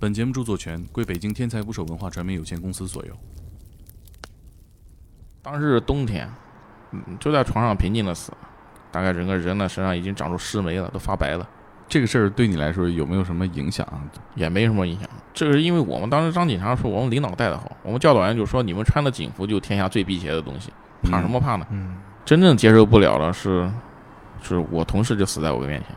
本节目著作权归北京天才捕手文化传媒有限公司所有。当时是冬天，嗯，就在床上平静的死，大概整个人呢身上已经长出尸霉了，都发白了，这个事儿对你来说有没有什么影响啊？也没什么影响。这个是因为我们当时张警察说我们领导带的好，我们教导员就说你们穿的警服就天下最辟邪的东西，怕什么怕呢？嗯，真正接受不了的是，是我同事就死在我的面前。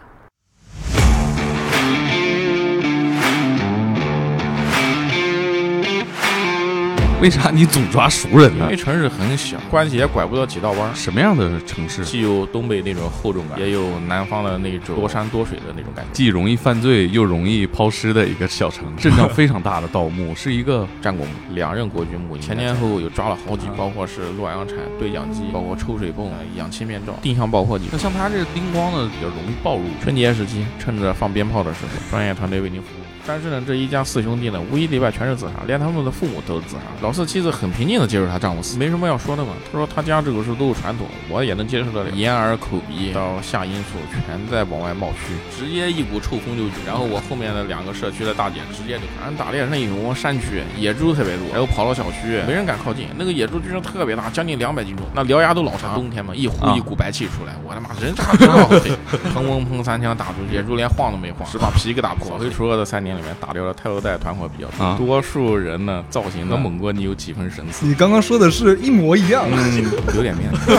为啥你总抓熟人呢因为？城市很小，关系也拐不到几道弯儿，什么样的城市既有东北那种厚重感，也有南方的那种多山多水的那种感觉。既容易犯罪又容易抛尸的一个小城？镇上非常大的盗墓，是一个战国墓，两任国军墓，前前后后有抓了好几，包括是洛阳铲、对讲机，包括抽水泵、氧气面罩、定向爆破机那。像他这个叮咣的比较容易暴露。春节时期，趁着放鞭炮的时候，专业团队为您服务。但是呢，这一家四兄弟呢，无一例外全是自杀，连他们的父母都是自杀。老四妻子很平静地接受他丈夫死，没什么要说的嘛。他说他家这个是都是传统，我也能接受得了。眼耳口鼻到下阴处全在往外冒虚，直接一股臭风就进。然后我后面的两个社区的大姐直接就，俺打猎那一种山区，野猪特别多，然后跑到小区，没人敢靠近。那个野猪居然特别大，将近两百斤重，那獠牙都老长。冬天嘛，一呼啊一股白气出来，我他妈人渣真好黑，砰砰砰三枪打出去，野猪连晃都没晃，只 把皮给打破。扫黑除恶的三年里面，打掉了太多代团伙比较多，啊多数人呢造型和猛哥你有几分神似。你刚刚说的是一模一样。嗯，有点面子。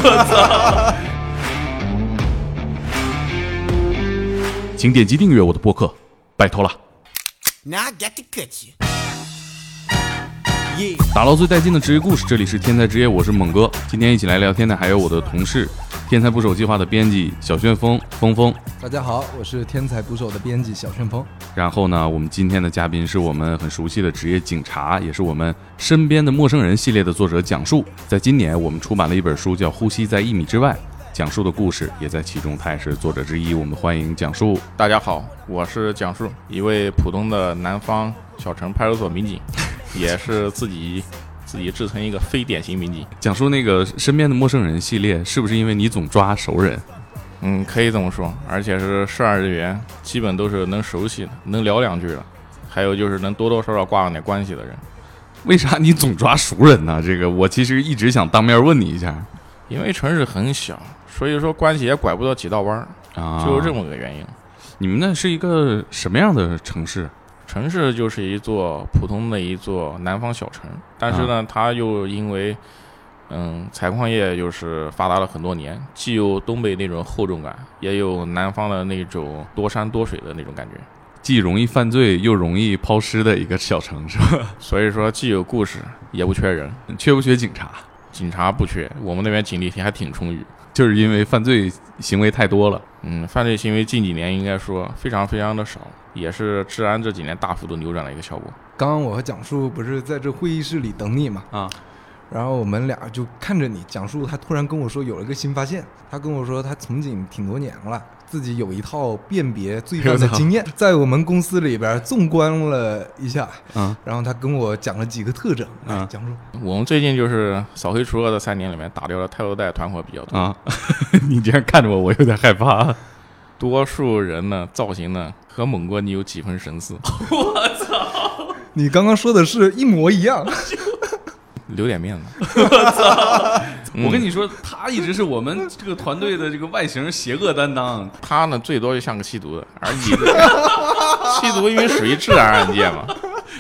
请点击订阅我的播客，拜托了。Now I got to cut you. 打捞最带劲的职业故事，这里是天才职业，我是猛哥。今天一起来聊天的还有我的同事，天才捕手计划的编辑小旋风峰峰。大家好，我是天才捕手的编辑小旋风。然后呢，我们今天的嘉宾是我们很熟悉的职业警察，也是我们身边的陌生人系列的作者讲述。在今年，我们出版了一本书，叫《呼吸在一米之外》，讲述的故事也在其中，他也是作者之一。我们欢迎讲述。大家好，我是讲述，一位普通的南方小城派出所民警，也是自己自己制成一个非典型民警。讲述那个身边的陌生人系列，是不是因为你总抓熟人？嗯，可以这么说，而且是涉案人员基本都是能熟悉的，能聊两句的，还有就是能多多少少挂上点关系的人。为啥你总抓熟人呢？这个我其实一直想当面问你一下因为城市很小，所以说关系也拐不到几道弯儿，啊，就是这么个原因。你们那是一个什么样的城市？城市就是一座普通的一座南方小城，但是呢，它又因为嗯采矿业又是发达了很多年，既有东北那种厚重感，也有南方的那种多山多水的那种感觉。既容易犯罪又容易抛尸的一个小城，是吧？所以说，既有故事，也不缺人。缺不缺警察？警察不缺，我们那边警力还挺充裕。就是因为犯罪行为太多了。嗯，犯罪行为近几年应该说非常非常的少，也是治安这几年大幅度扭转了一个效果。刚刚我和蒋叔不是在这会议室里等你嘛？啊，然后我们俩就看着你，蒋述他突然跟我说有了个新发现，他跟我说他从警挺多年了，自己有一套辨别罪犯的经验，在我们公司里边纵观了一下，嗯，然后他跟我讲了几个特征，嗯。来蒋述，我们最近就是扫黑除恶的三年里面，打掉了太多代团伙比较多。啊，你这样看着我，我有点害怕。多数人呢造型呢和猛哥你有几分神似，我操！你刚刚说的是一模一样，留点面子。我跟你说，他一直是我们这个团队的这个外形邪恶担当。他呢最多就像个吸毒的，而你 吸毒因为属于治安案件嘛，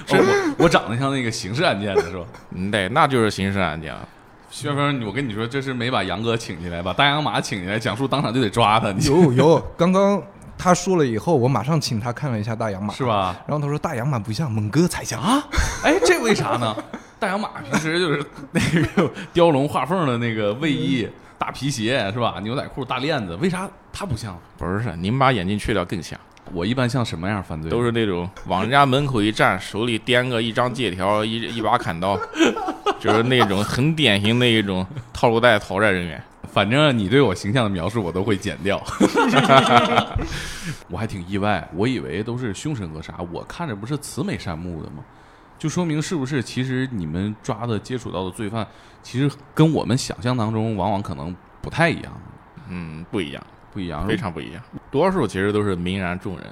是我我长得像那个刑事案件的是吧？嗯对，那就是刑事案件了。薛峰，我跟你说，这是没把杨哥请进来，把大洋马请进来，讲述当场就得抓他，你有有，刚刚他说了以后，我马上请他看了一下大洋马，是？吧？然后他说大洋马不像，猛哥才像啊，哎，这为啥呢？大洋马平时就是 那个雕龙画凤的那个卫衣、大皮鞋是吧？牛仔裤、大链子，为啥他不像？不是，你们把眼镜去掉更像，我一般像什么样犯罪？都是那种往人家门口一站，手里掂个一张借条，一一把砍刀，就是那种很典型的一种套路贷讨债人员。反正你对我形象的描述我都会剪掉。我还挺意外，我以为都是凶神恶煞，我看着不是慈眉善目的吗？就说明是不是其实你们抓的接触到的罪犯，其实跟我们想象当中往往可能不太一样，嗯，不一样，不一样，非常不一样。多数其实都是泯然众人，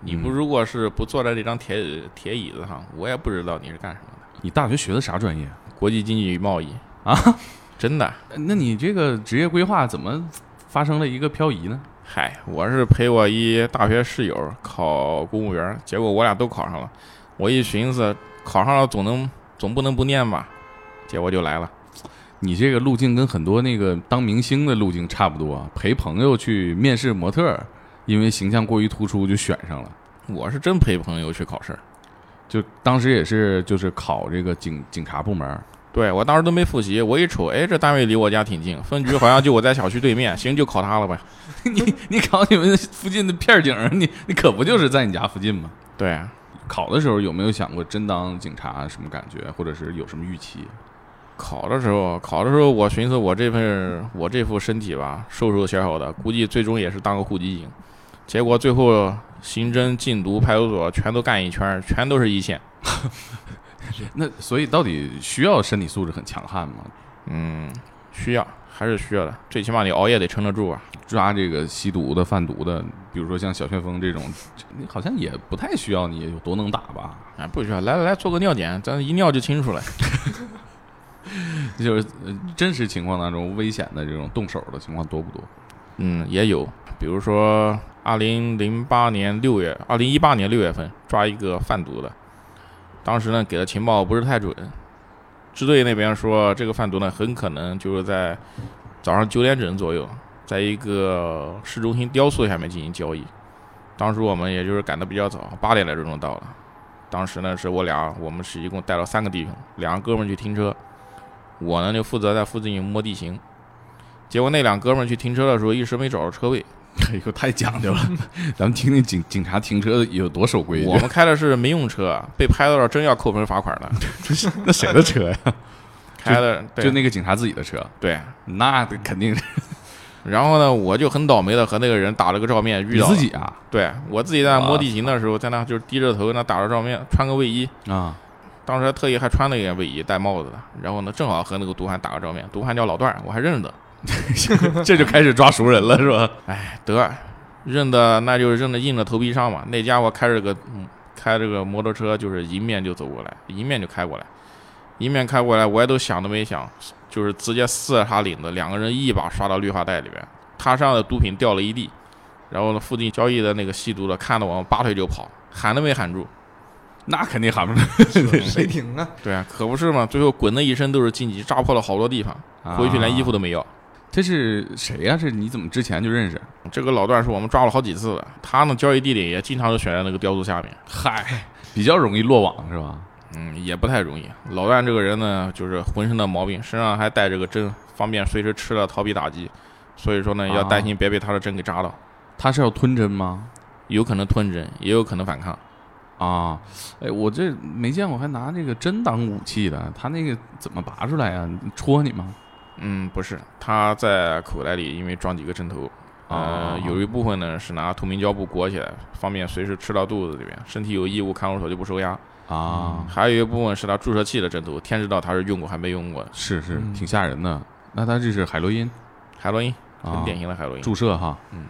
你不如果是不坐在这张铁铁椅子上，我也不知道你是干什么的。你大学学的啥专业国际经济与贸易啊？真的？那你这个职业规划怎么发生了一个漂移呢？嗨，我是陪我一大学室友考公务员，结果我俩都考上了。我一寻思，考上了总能总不能不念吧，结果就来了。你这个路径跟很多那个当明星的路径差不多，陪朋友去面试模特，因为形象过于突出就选上了。我是真陪朋友去考试，就当时也是就是考这个警警察部门。对我当时都没复习，我一瞅，哎，这单位离我家挺近，分局好像就我在小区对面，行，就考他了呗。你你考你们附近的片警，你你可不就是在你家附近吗？对，考的时候有没有想过真当警察什么感觉，或者是有什么预期？考的时候，考的时候我寻思我这份我这副身体吧，瘦瘦小小的，估计最终也是当个户籍警。结果最后刑侦、禁毒、派出所全都干一圈，全都是一线。那所以到底需要身体素质很强悍吗？嗯，需要，还是需要的。最起码你熬夜得撑得住啊。抓这个吸毒的、贩毒的，比如说像小旋风这种，你好像也不太需要你有多能打吧？啊，不需要。来来来，做个尿检，咱一尿就清楚了。就是真实情况当中危险的这种动手的情况多不多？嗯，也有。比如说，二零零八年六月，二零一八年六月份抓一个贩毒的。当时呢，给的情报不是太准，支队那边说这个贩毒呢，很可能就是在早上九点整左右，在一个市中心雕塑下面进行交易。当时我们也就是赶得比较早，八点来钟就到了。当时呢，是我俩，我们是一共带了三个弟兄，两个哥们去停车，我呢就负责在附近摸地形。结果那两哥们去停车的时候，一时没找着车位。哎呦，太讲究了！咱们听听警警察停车有多守规矩。我们开的是民用车，被拍到了真要扣分罚款的。那谁的车呀？开的就那个警察自己的车。对，那肯定是。然后呢，我就很倒霉的和那个人打了个照面，遇到自己啊？对我自己在摸地形的时候，在那就是低着头那打着照面，穿个卫衣啊。当时特意还穿了一件卫衣，戴帽子的。然后呢，正好和那个毒贩打个照面，毒贩叫老段，我还认得。这就开始抓熟人了，是吧？哎，得认的那就认的硬着头皮上嘛。那家伙开着个开这个摩托车，就是迎面就走过来，迎面就开过来，迎面开过来，我也都想都没想，就是直接撕了他领子，两个人一把刷到绿化带里边，他身上的毒品掉了一地。然后呢，附近交易的那个吸毒的看到我们拔腿就跑，喊都没喊住，那肯定喊不住，谁停啊？对啊，可不是嘛。最后滚的一身都是荆棘，扎破了好多地方，回去连衣服都没要。这是谁呀？这你怎么之前就认识？这个老段是我们抓了好几次的，他呢交易地点也经常就选在那个雕塑下面。嗨，比较容易落网是吧？嗯，也不太容易。老段这个人呢，就是浑身的毛病，身上还带着个针，方便随时吃了逃避打击。所以说呢，要担心别被他的针给扎到。他是要吞针吗？有可能吞针，也有可能反抗。啊，哎，我这没见过还拿这个针当武器的，他那个怎么拔出来呀？戳你吗？嗯，不是，他在口袋里，因为装几个针头，呃，有一部分呢是拿透明胶布裹起来，方便随时吃到肚子里面，身体有异物看守所就不收押啊。还有一部分是他注射器的针头，天知道他是用过还没用过，是是，挺吓人的。那他这是海洛因，海洛因，很典型的海洛因注射哈。嗯，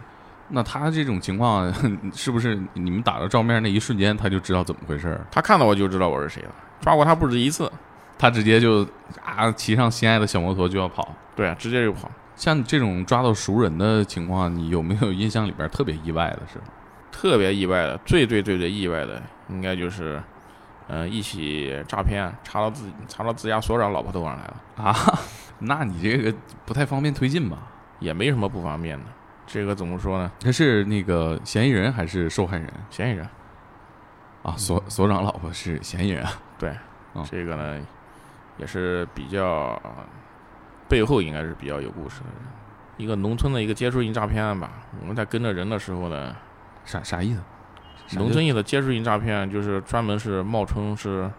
那他这种情况 是不是你们打到照面那一瞬间他就知道怎么回事？他看到我就知道我是谁了，抓过他不止一次。他直接就啊，骑上心爱的小摩托就要跑，对啊，直接就跑。像这种抓到熟人的情况，你有没有印象里边特别意外的是？特别意外的，最最最最意外的，应该就是，嗯，一起诈骗，查到自己查到自家所长老婆头上来了啊？那你这个不太方便推进吧？也没什么不方便的，这个怎么说呢？他是那个嫌疑人还是受害人？嫌疑人啊，所所长老婆是嫌疑人，对，这个呢。也是比较背后应该是比较有故事的人，一个农村的一个接触性诈骗案吧。我们在跟着人的时候呢，啥啥意思？农村的接触性诈骗就是专门是冒充是，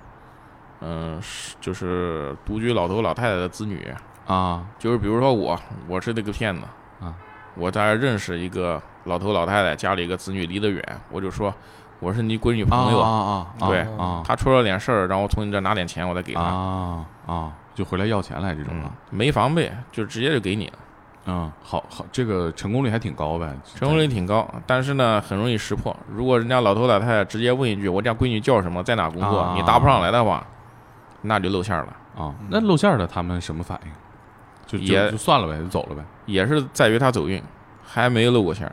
嗯，就是独居老头老太太的子女啊。就是比如说我，我是那个骗子啊，我在认识一个老头老太太，家里一个子女离得远，我就说。我是你闺女朋友啊啊！对啊，他出了点事儿，然后从你这拿点钱，我再给她啊啊，就回来要钱来这种啊，没防备，就直接就给你了。嗯，好好，这个成功率还挺高呗，成功率挺高，但是呢，很容易识破。如果人家老头老太太直接问一句“我家闺女叫什么，在哪工作”，啊你答不上来的话，那就露馅儿了。啊。那露馅儿的他们什么反应？就就也就算了呗，就走了呗。也是在于他走运，还没露过馅儿。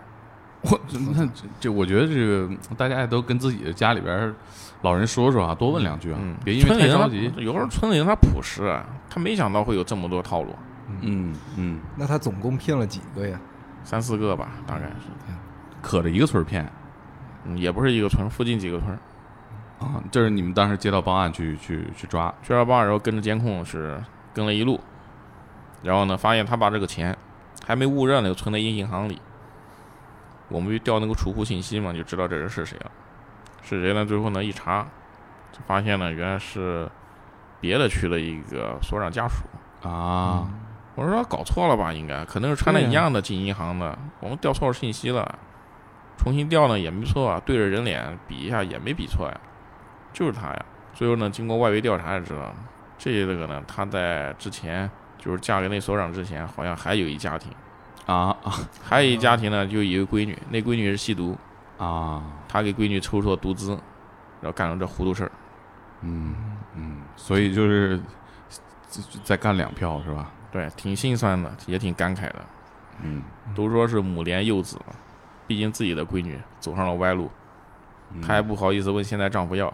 我那这这，我觉得这个大家也都跟自己的家里边儿老人说说啊，多问两句啊，嗯，别因为太着急。有时候村里人他朴实啊，他没想到会有这么多套路，嗯嗯，那他总共骗了几个呀？三四个吧，大概是，可着一个村儿骗嗯，也不是一个村，附近几个村。啊，这是你们当时接到报案去去去抓接到报案，然后跟着监控是跟了一路，然后呢，发现他把这个钱还没误认呢，又存在一银行里。我们就调那个储户信息嘛，就知道这人是谁了。是谁呢？最后呢一查，就发现呢原来是别的区的一个所长家属。啊，我说搞错了吧？应该可能是穿的一样的进银行的，我们调错了信息了，重新调呢也没错啊，对着人脸比一下也没比错呀，就是他呀。最后呢，经过外围调查才知道，这个呢，他在之前就是嫁给那所长之前，好像还有一家庭，啊啊 还有一家庭呢，就有一个闺女，那闺女是吸毒，啊，她给闺女抽出了毒资，然后干了这糊涂事儿。嗯嗯，所以就是再再干两票是吧？对，挺心酸的，也挺感慨的。嗯，都说是母怜幼子嘛，毕竟自己的闺女走上了歪路，嗯她还不好意思问现在丈夫要。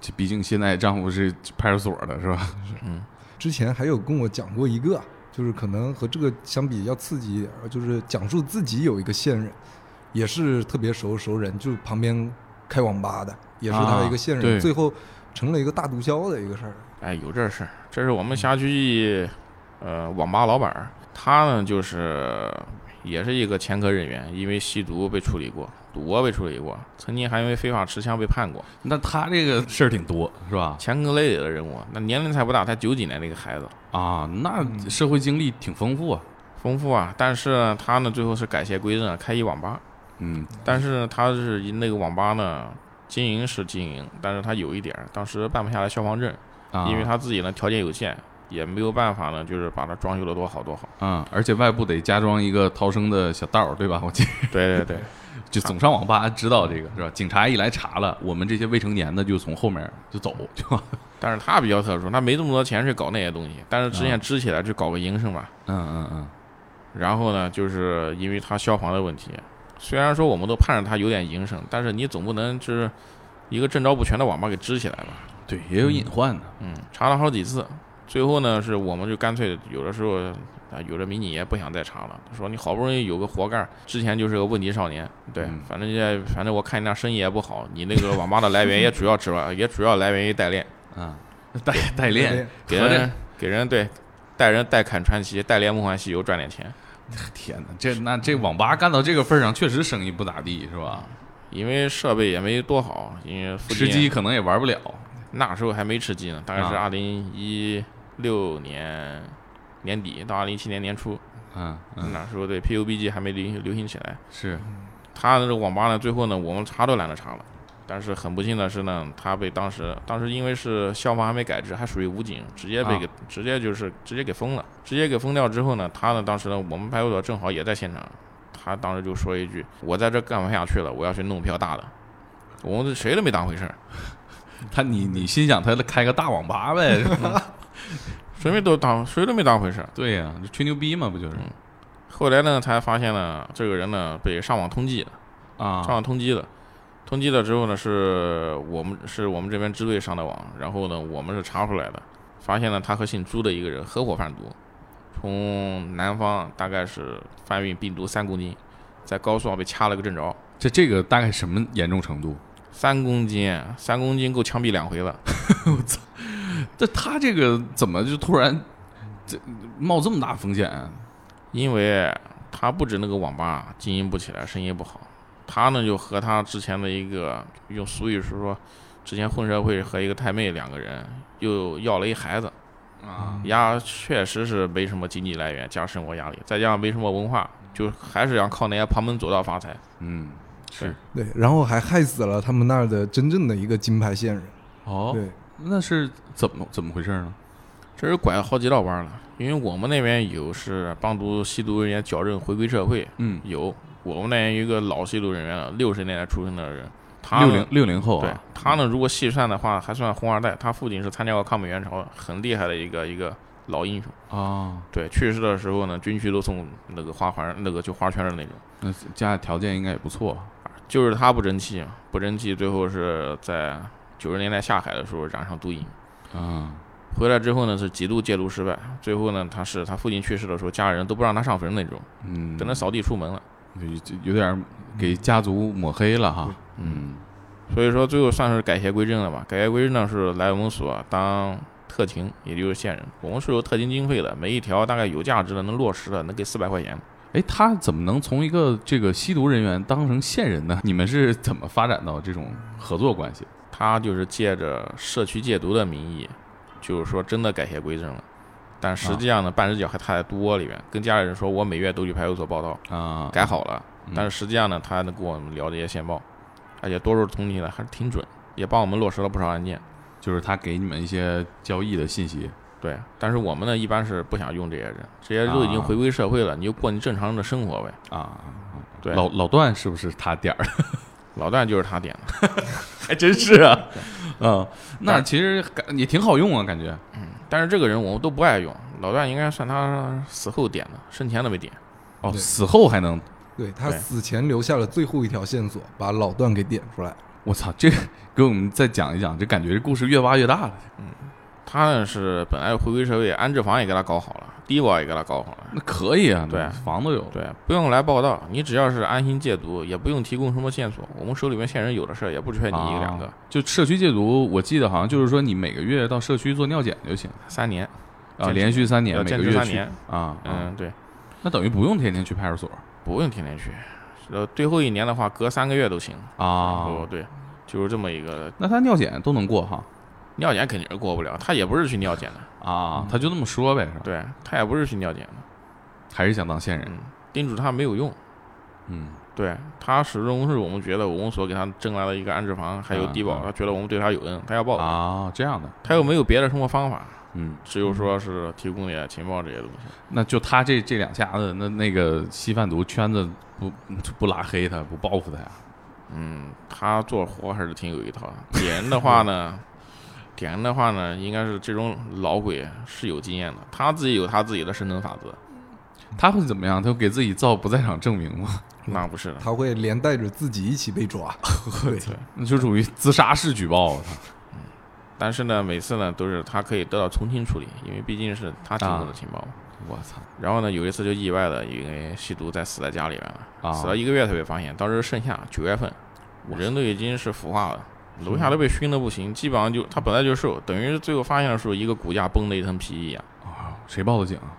这毕竟现在丈夫是派出所的是吧？嗯，之前还有跟我讲过一个，就是可能和这个相比要刺激一点儿，就是讲述自己有一个线人，也是特别熟熟人，就旁边开网吧的，也是他的一个线人，啊最后成了一个大毒枭的一个事儿。哎，有这事儿，这是我们辖区呃网吧老板儿，他呢就是也是一个前科人员，因为吸毒被处理过，赌博被处理过，曾经还因为非法持枪被判过，那他这个事儿挺多是吧？前科累累的人物。那年龄才不大，才九几年的一个孩子，啊，那社会经历挺丰富啊。丰富啊。但是呢他呢最后是改邪归正，开一网吧。嗯但是他是那个网吧呢，经营是经营，但是他有一点儿，当时办不下来消防证，啊，因为他自己呢条件有限，也没有办法呢，就是把它装修的多好多好。嗯，而且外部得加装一个逃生的小道儿，对吧？我记得对 对对，就总上网吧知道这个是吧？警察一来查了，我们这些未成年的就从后面就走，就 但是他比较特殊，他没这么多钱去搞那些东西，但是之前啊支起来去搞个营生吧。嗯嗯嗯然后呢，就是因为他消防的问题，虽然说我们都盼着他有点营生，但是你总不能就是一个证照不全的网吧给支起来吧？对，也有隐患的。嗯，查了好几次，最后呢，是我们就干脆有的时候啊，有的民警也不想再查了，他说你好不容易有个活干，之前就是个问题少年，对，嗯。反正也反正我看你那生意也不好，你那个网吧的来源也主要指望 也主要来源于代练，啊，代代练，给人给人对带人代砍传奇，代练梦幻西游赚点钱，天哪，这那这网吧干到这个份儿上，确实生意不咋地，是吧？因为设备也没多好，因为附吃近鸡可能也玩不了。那时候还没吃鸡呢，大概是啊。二零一六年年底到二零一七年年初，嗯嗯，那时候对 PUBG 还没流流行起来。是他的这个网吧呢，最后呢，我们查都懒得查了。但是很不幸的是呢，他被当时当时因为是消防还没改制，还属于武警，直接被给、直接就是直接给封了。直接给封掉之后呢，他呢当时呢，我们派出所正好也在现场，他当时就说一句：“我在这干不下去了，我要去弄票大的。”我们谁都没当回事儿，他，你你心想他开个大网吧呗？谁没都当谁都没当回事儿。对呀，就吹牛逼嘛，不就是后来呢，才发现呢，这个人呢被上网通缉了啊。上啊？网通缉了，通缉了之后呢，是我们是我们这边支队上的网，然后呢，我们是查出来的，发现了他和姓朱的一个人合伙贩毒，从南方大概是贩运病毒三公斤，在高速上被掐了个正着，这这个大概什么严重程度？三公斤，三公斤够枪毙两回了。这他这个怎么就突然这冒这么大风险啊？因为他不止那个网吧经营不起来，生意不好，他呢就和他之前的一个用俗语是说，之前混社会和一个太妹两个人又要了一孩子，啊呀，确实是没什么经济来源加生活压力，再加上没什么文化，就还是想靠那些旁门左道发财。嗯，是对，然后还害死了他们那儿的真正的一个金牌线人。哦，对，那是怎么怎么回事呢？这是拐了好几道弯了。因为我们那边有是帮助吸毒人员矫正回归社会，嗯，有我们那边有一个老吸毒人员了，六十年代出生的人，他六零六零后对啊，他呢，如果细算的话，还算红二代。他父亲是参加过抗美援朝，很厉害的一个一个老英雄。啊，对，去世的时候呢，军区都送那个花环，那个就花圈的那种。那家里条件应该也不错就是他不争气，不争气，最后是在九十年代下海的时候染上毒瘾，啊，回来之后呢是几度戒毒失败，最后呢他是他父亲去世的时候，家人都不让他上坟那种，嗯，等他扫地出门了。有点给家族抹黑了哈，嗯所以说最后算是改邪归正了吧。改邪归正呢是来我们所当特勤，也就是线人。我们是有特勤经费的，每一条大概有价值的能落实的能给四百块钱。哎，他怎么能从一个这个吸毒人员当成线人呢？你们是怎么发展到这种合作关系？他就是借着社区戒毒的名义，就是说真的改邪归正了。但实际上呢，半只脚还踏在毒窝里面，跟家里人说我每月都去派出所报到，啊，改好了。嗯但是实际上呢，他还能跟我们聊这些线报，而且多数统计的还是挺准，也帮我们落实了不少案件。就是他给你们一些交易的信息对，但是我们呢，一般是不想用这些人，这些人都已经回归社会了，你就过你正常人的生活呗。啊。对，老老段是不是他点儿？老段就是他点的，还真是啊，嗯，那其实感也挺好用啊，感觉嗯但是这个人我们都不爱用。老段应该算他死后点的，生前都没点。哦，对死后还能，对他对死前留下了最后一条线索，把老段给点出来。我操，这个给我们再讲一讲，这感觉这故事越挖越大了。他呢是本来回归社会，安置房也给他搞好了，低保也给他搞好了。那可以啊，对房都有，对，不用来报道，你只要是安心戒毒，也不用提供什么线索，我们手里面线人有的事儿，也不缺你一个两个。啊就社区戒毒，我记得好像就是说你每个月到社区做尿检就行三年，啊，连续三年，每个月三年。啊，啊嗯，对，那等于不用天天去派出所不用天天去。呃，最后一年的话，隔三个月都行。啊哦，。对，就是这么一个那他尿检都能过哈尿检肯定是过不了，他也不是去尿检的，啊，他就那么说呗，是吧？对他也不是去尿检的。还是想当线人，嗯，叮嘱他没有用。嗯对他始终是我们觉得我们所给他挣来的一个安置房，还有低保，嗯嗯他觉得我们对他有恩，他要报，啊，这样的，他又没有别的生活方法，嗯，只有说是提供点情报这些东西。那就他这这两下子，那那个吸贩毒圈子不不拉黑他，不报复他呀？嗯，他做活还是挺有一套的。点人的话呢，点人的话呢，应该是这种老鬼是有经验的，他自己有他自己的生存法则。他会怎么样？他会给自己造不在场证明吗？那不是的，他会连带着自己一起被抓。对，对。那就属于自杀式举报，嗯但是呢，每次呢都是他可以得到从轻处理，因为毕竟是他提供的情报嘛。我操然后呢，有一次就意外的，因为吸毒在死在家里边了，啊！死了一个月才被发现。当时盛夏九月份，人都已经是腐化了，楼下都被熏得不行，基本上就他本来就瘦，等于是最后发现的时候，一个骨架崩的一层皮一样。啊，谁报的警啊？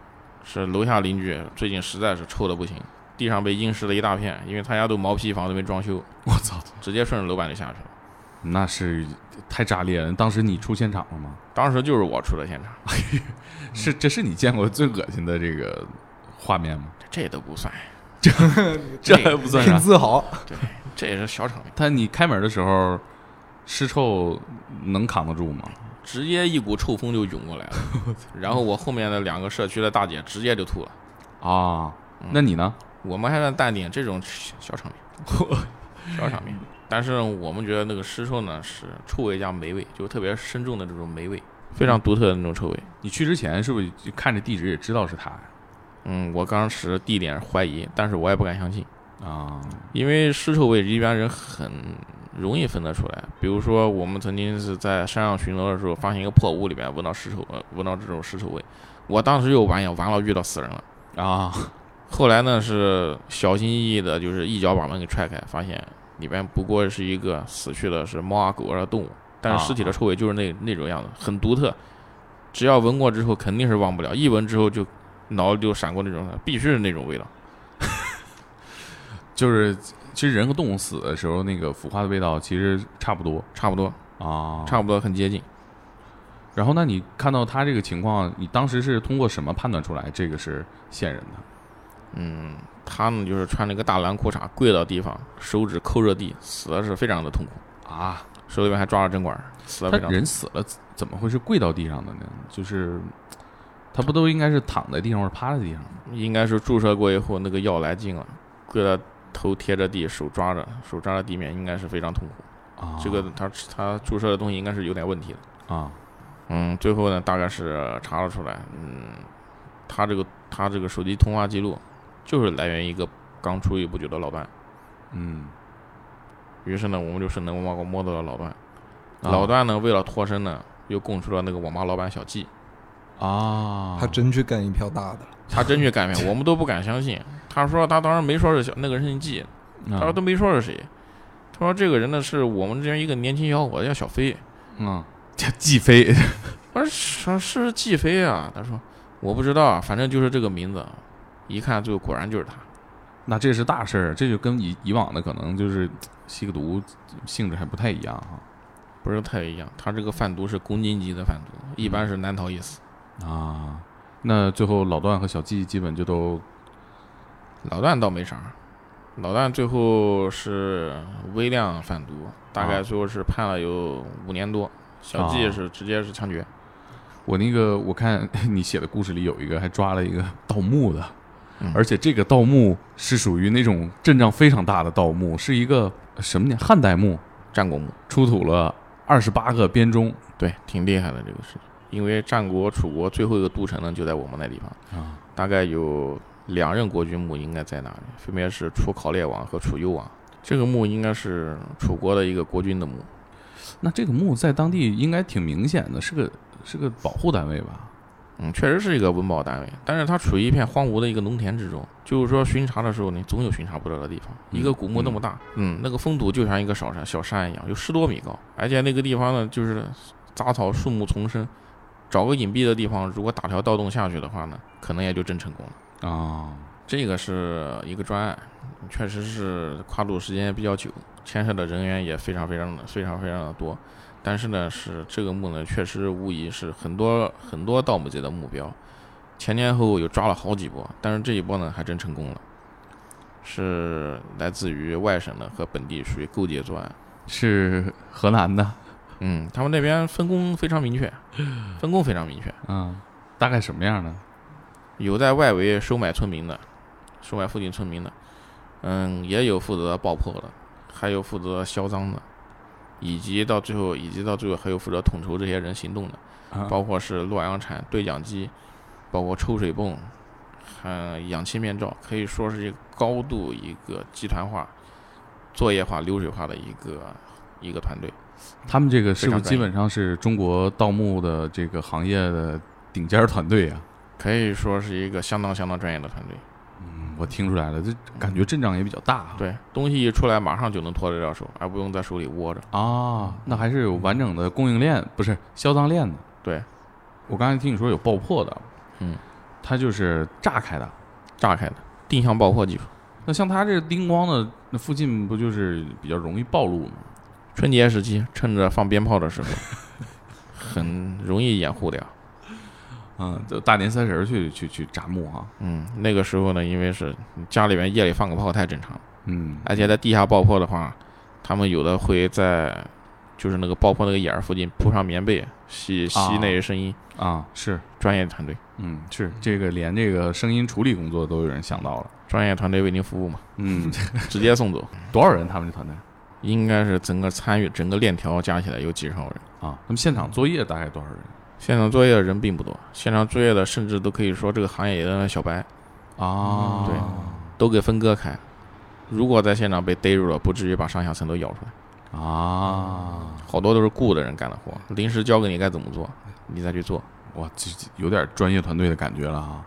是楼下邻居最近实在是臭的不行，地上被阴湿了一大片，因为他家都毛坯房都没装修，我操，直接顺着楼板就下去了。那是太炸裂了！当时你出现场了吗？当时就是我出的现场，是，这是你见过最恶心的这个画面吗？这都不算，这这还不算挺。自豪。对这也是小场面，但你开门的时候，尸臭能扛得住吗？直接一股臭风就涌过来了。然后我后面的两个社区的大姐直接就吐了。啊，那你呢？我们还算淡定，这种小小场面，小场面。但是我们觉得那个尸臭呢是臭味加霉味，就特别深重的这种霉味，非常独特的那种臭味。你去之前是不是就看着地址也知道是他呀？嗯，我当时地点怀疑，但是我也不敢相信，啊，因为尸臭味一般人很容易分得出来。比如说，我们曾经是在山上巡逻的时候，发现一个破屋里面闻到尸臭，呃闻到这种尸臭味，我当时就完呀，完了，遇到死人了。啊，后来呢是小心翼翼的，就是一脚把门给踹开，发现里边不过是一个死去的是猫啊狗啊的动物，但是尸体的臭味就是那那种样子，很独特。只要闻过之后肯定是忘不了，一闻之后就脑里就闪过那种必须是那种味道。就是其实人和动物死的时候，那个腐化的味道其实差不多差不多，啊，差不多很接近。然后，那你看到他这个情况，你当时是通过什么判断出来这个是线人的？嗯，他呢就是穿了一个大蓝裤衩，跪到地方，手指抠着地，死的是非常的痛苦。啊，手里面还抓着针管，死的他非常人死了怎么会是跪到地上的呢？就是他不都应该是躺在地上或者趴在地上吗？应该是注射过以后那个药来劲了，跪了头贴着地，手抓着手抓着地面，应该是非常痛苦。啊，这个他他注射的东西应该是有点问题的。啊嗯，最后呢，大概是查了出来，嗯，他这个他这个手机通话记录就是来源于一个刚出狱不久的老段。嗯，于是呢，我们就顺藤摸瓜摸到了老段。啊老段呢，为了脱身呢，又供出了那个网吧老板小季。啊，他真去干一票大的了。他真去干票，我们都不敢相信。他说他当时没说是小那个人姓季，他说啊都没说是谁。他说这个人呢是我们这边一个年轻小伙子叫小飞。嗯，叫季飞我说是是季飞啊。他说我不知道啊，反正就是这个名字。一看最后果然就是他。那这是大事儿，这就跟以以往的可能就是吸个毒性质还不太一样哈。不是太一样，他这个贩毒是公斤级的贩毒，一般是难逃一死。啊，那最后老段和小季基本就都老段倒没啥，老段最后是微量贩毒，大概啊。最后是判了有五年多。小季啊是直接是枪决，我那个我看 你写的故事里有一个还抓了一个盗墓的，嗯。而且这个盗墓是属于那种阵仗非常大的盗墓，是一个什么年汉代墓，战国墓，出土了二十八个编钟。对，挺厉害的这个事情。因为战国、楚国最后一个都城呢就在我们那地方，啊。大概有两任国君墓应该在哪里，分别是楚考烈王和楚幽王。这个墓应该是楚国的一个国君的墓，那这个墓在当地应该挺明显的，是个是个保护单位吧？嗯，确实是一个文保单位，但是它处于一片荒芜的一个农田之中，就是说巡查的时候，你总有巡查不到的地方。嗯一个古墓那么大，嗯，那个封土就像一个小山小山一样，有十多米高，而且那个地方呢，就是杂草树木丛生，找个隐蔽的地方，如果打条盗洞下去的话呢，可能也就真成功了。啊，这个是一个专案，确实是跨度时间比较久，牵涉的人员也非常非常的非常非常的多。但是呢，是这个墓呢，确实无疑是很多很多盗墓贼的目标，前前后后有抓了好几波，但是这一波呢还真成功了，是来自于外省的和本地属于勾结作案。是河南的，嗯，他们那边分工非常明确，分工非常明确，嗯，大概什么样呢？有在外围收买村民的，收买附近村民的，嗯，也有负责爆破的，还有负责销赃的，以及到最后，以及到最后还有负责统筹这些人行动的，啊包括是洛阳铲、对讲机，包括抽水泵，还氧气面罩，可以说是一个高度一个集团化、作业化、流水化的一个一个团队。他们这个是不是基本上是中国盗墓的这个行业的顶尖儿团队啊？可以说是一个相当相当专业的团队。嗯，我听出来了，这感觉阵仗也比较大啊。对，东西一出来马上就能脱得了手，而不用在手里握着。啊，那还是有完整的供应链，不是销赃链的。对，我刚才听你说有爆破的，嗯，它就是炸开的。炸开的定向爆破技术。那像它这个叮咣的，那附近不就是比较容易暴露吗？春节时期趁着放鞭炮的时候，很容易掩护掉。嗯，就大年三十儿去去去炸墓哈。嗯，那个时候呢，因为是家里面夜里放个炮太正常了，嗯，而且在地下爆破的话，他们有的会在就是那个爆破那个眼儿附近铺上棉被，吸吸啊那些声音。啊是，专业团队，嗯是，这个连这个声音处理工作都有人想到了。专业团队为您服务嘛，嗯，直接送走。多少人？他们这团队应该是整个参与整个链条加起来有几十号人。啊？那么现场作业大概多少人？现场作业的人并不多，现场作业的甚至都可以说这个行业里的小白啊，对都给分割开。如果在现场被逮住了，不至于把上下层都咬出来。啊，好多都是雇的人干的活，临时交给你该怎么做，你再去做。哇，这这有点专业团队的感觉了啊。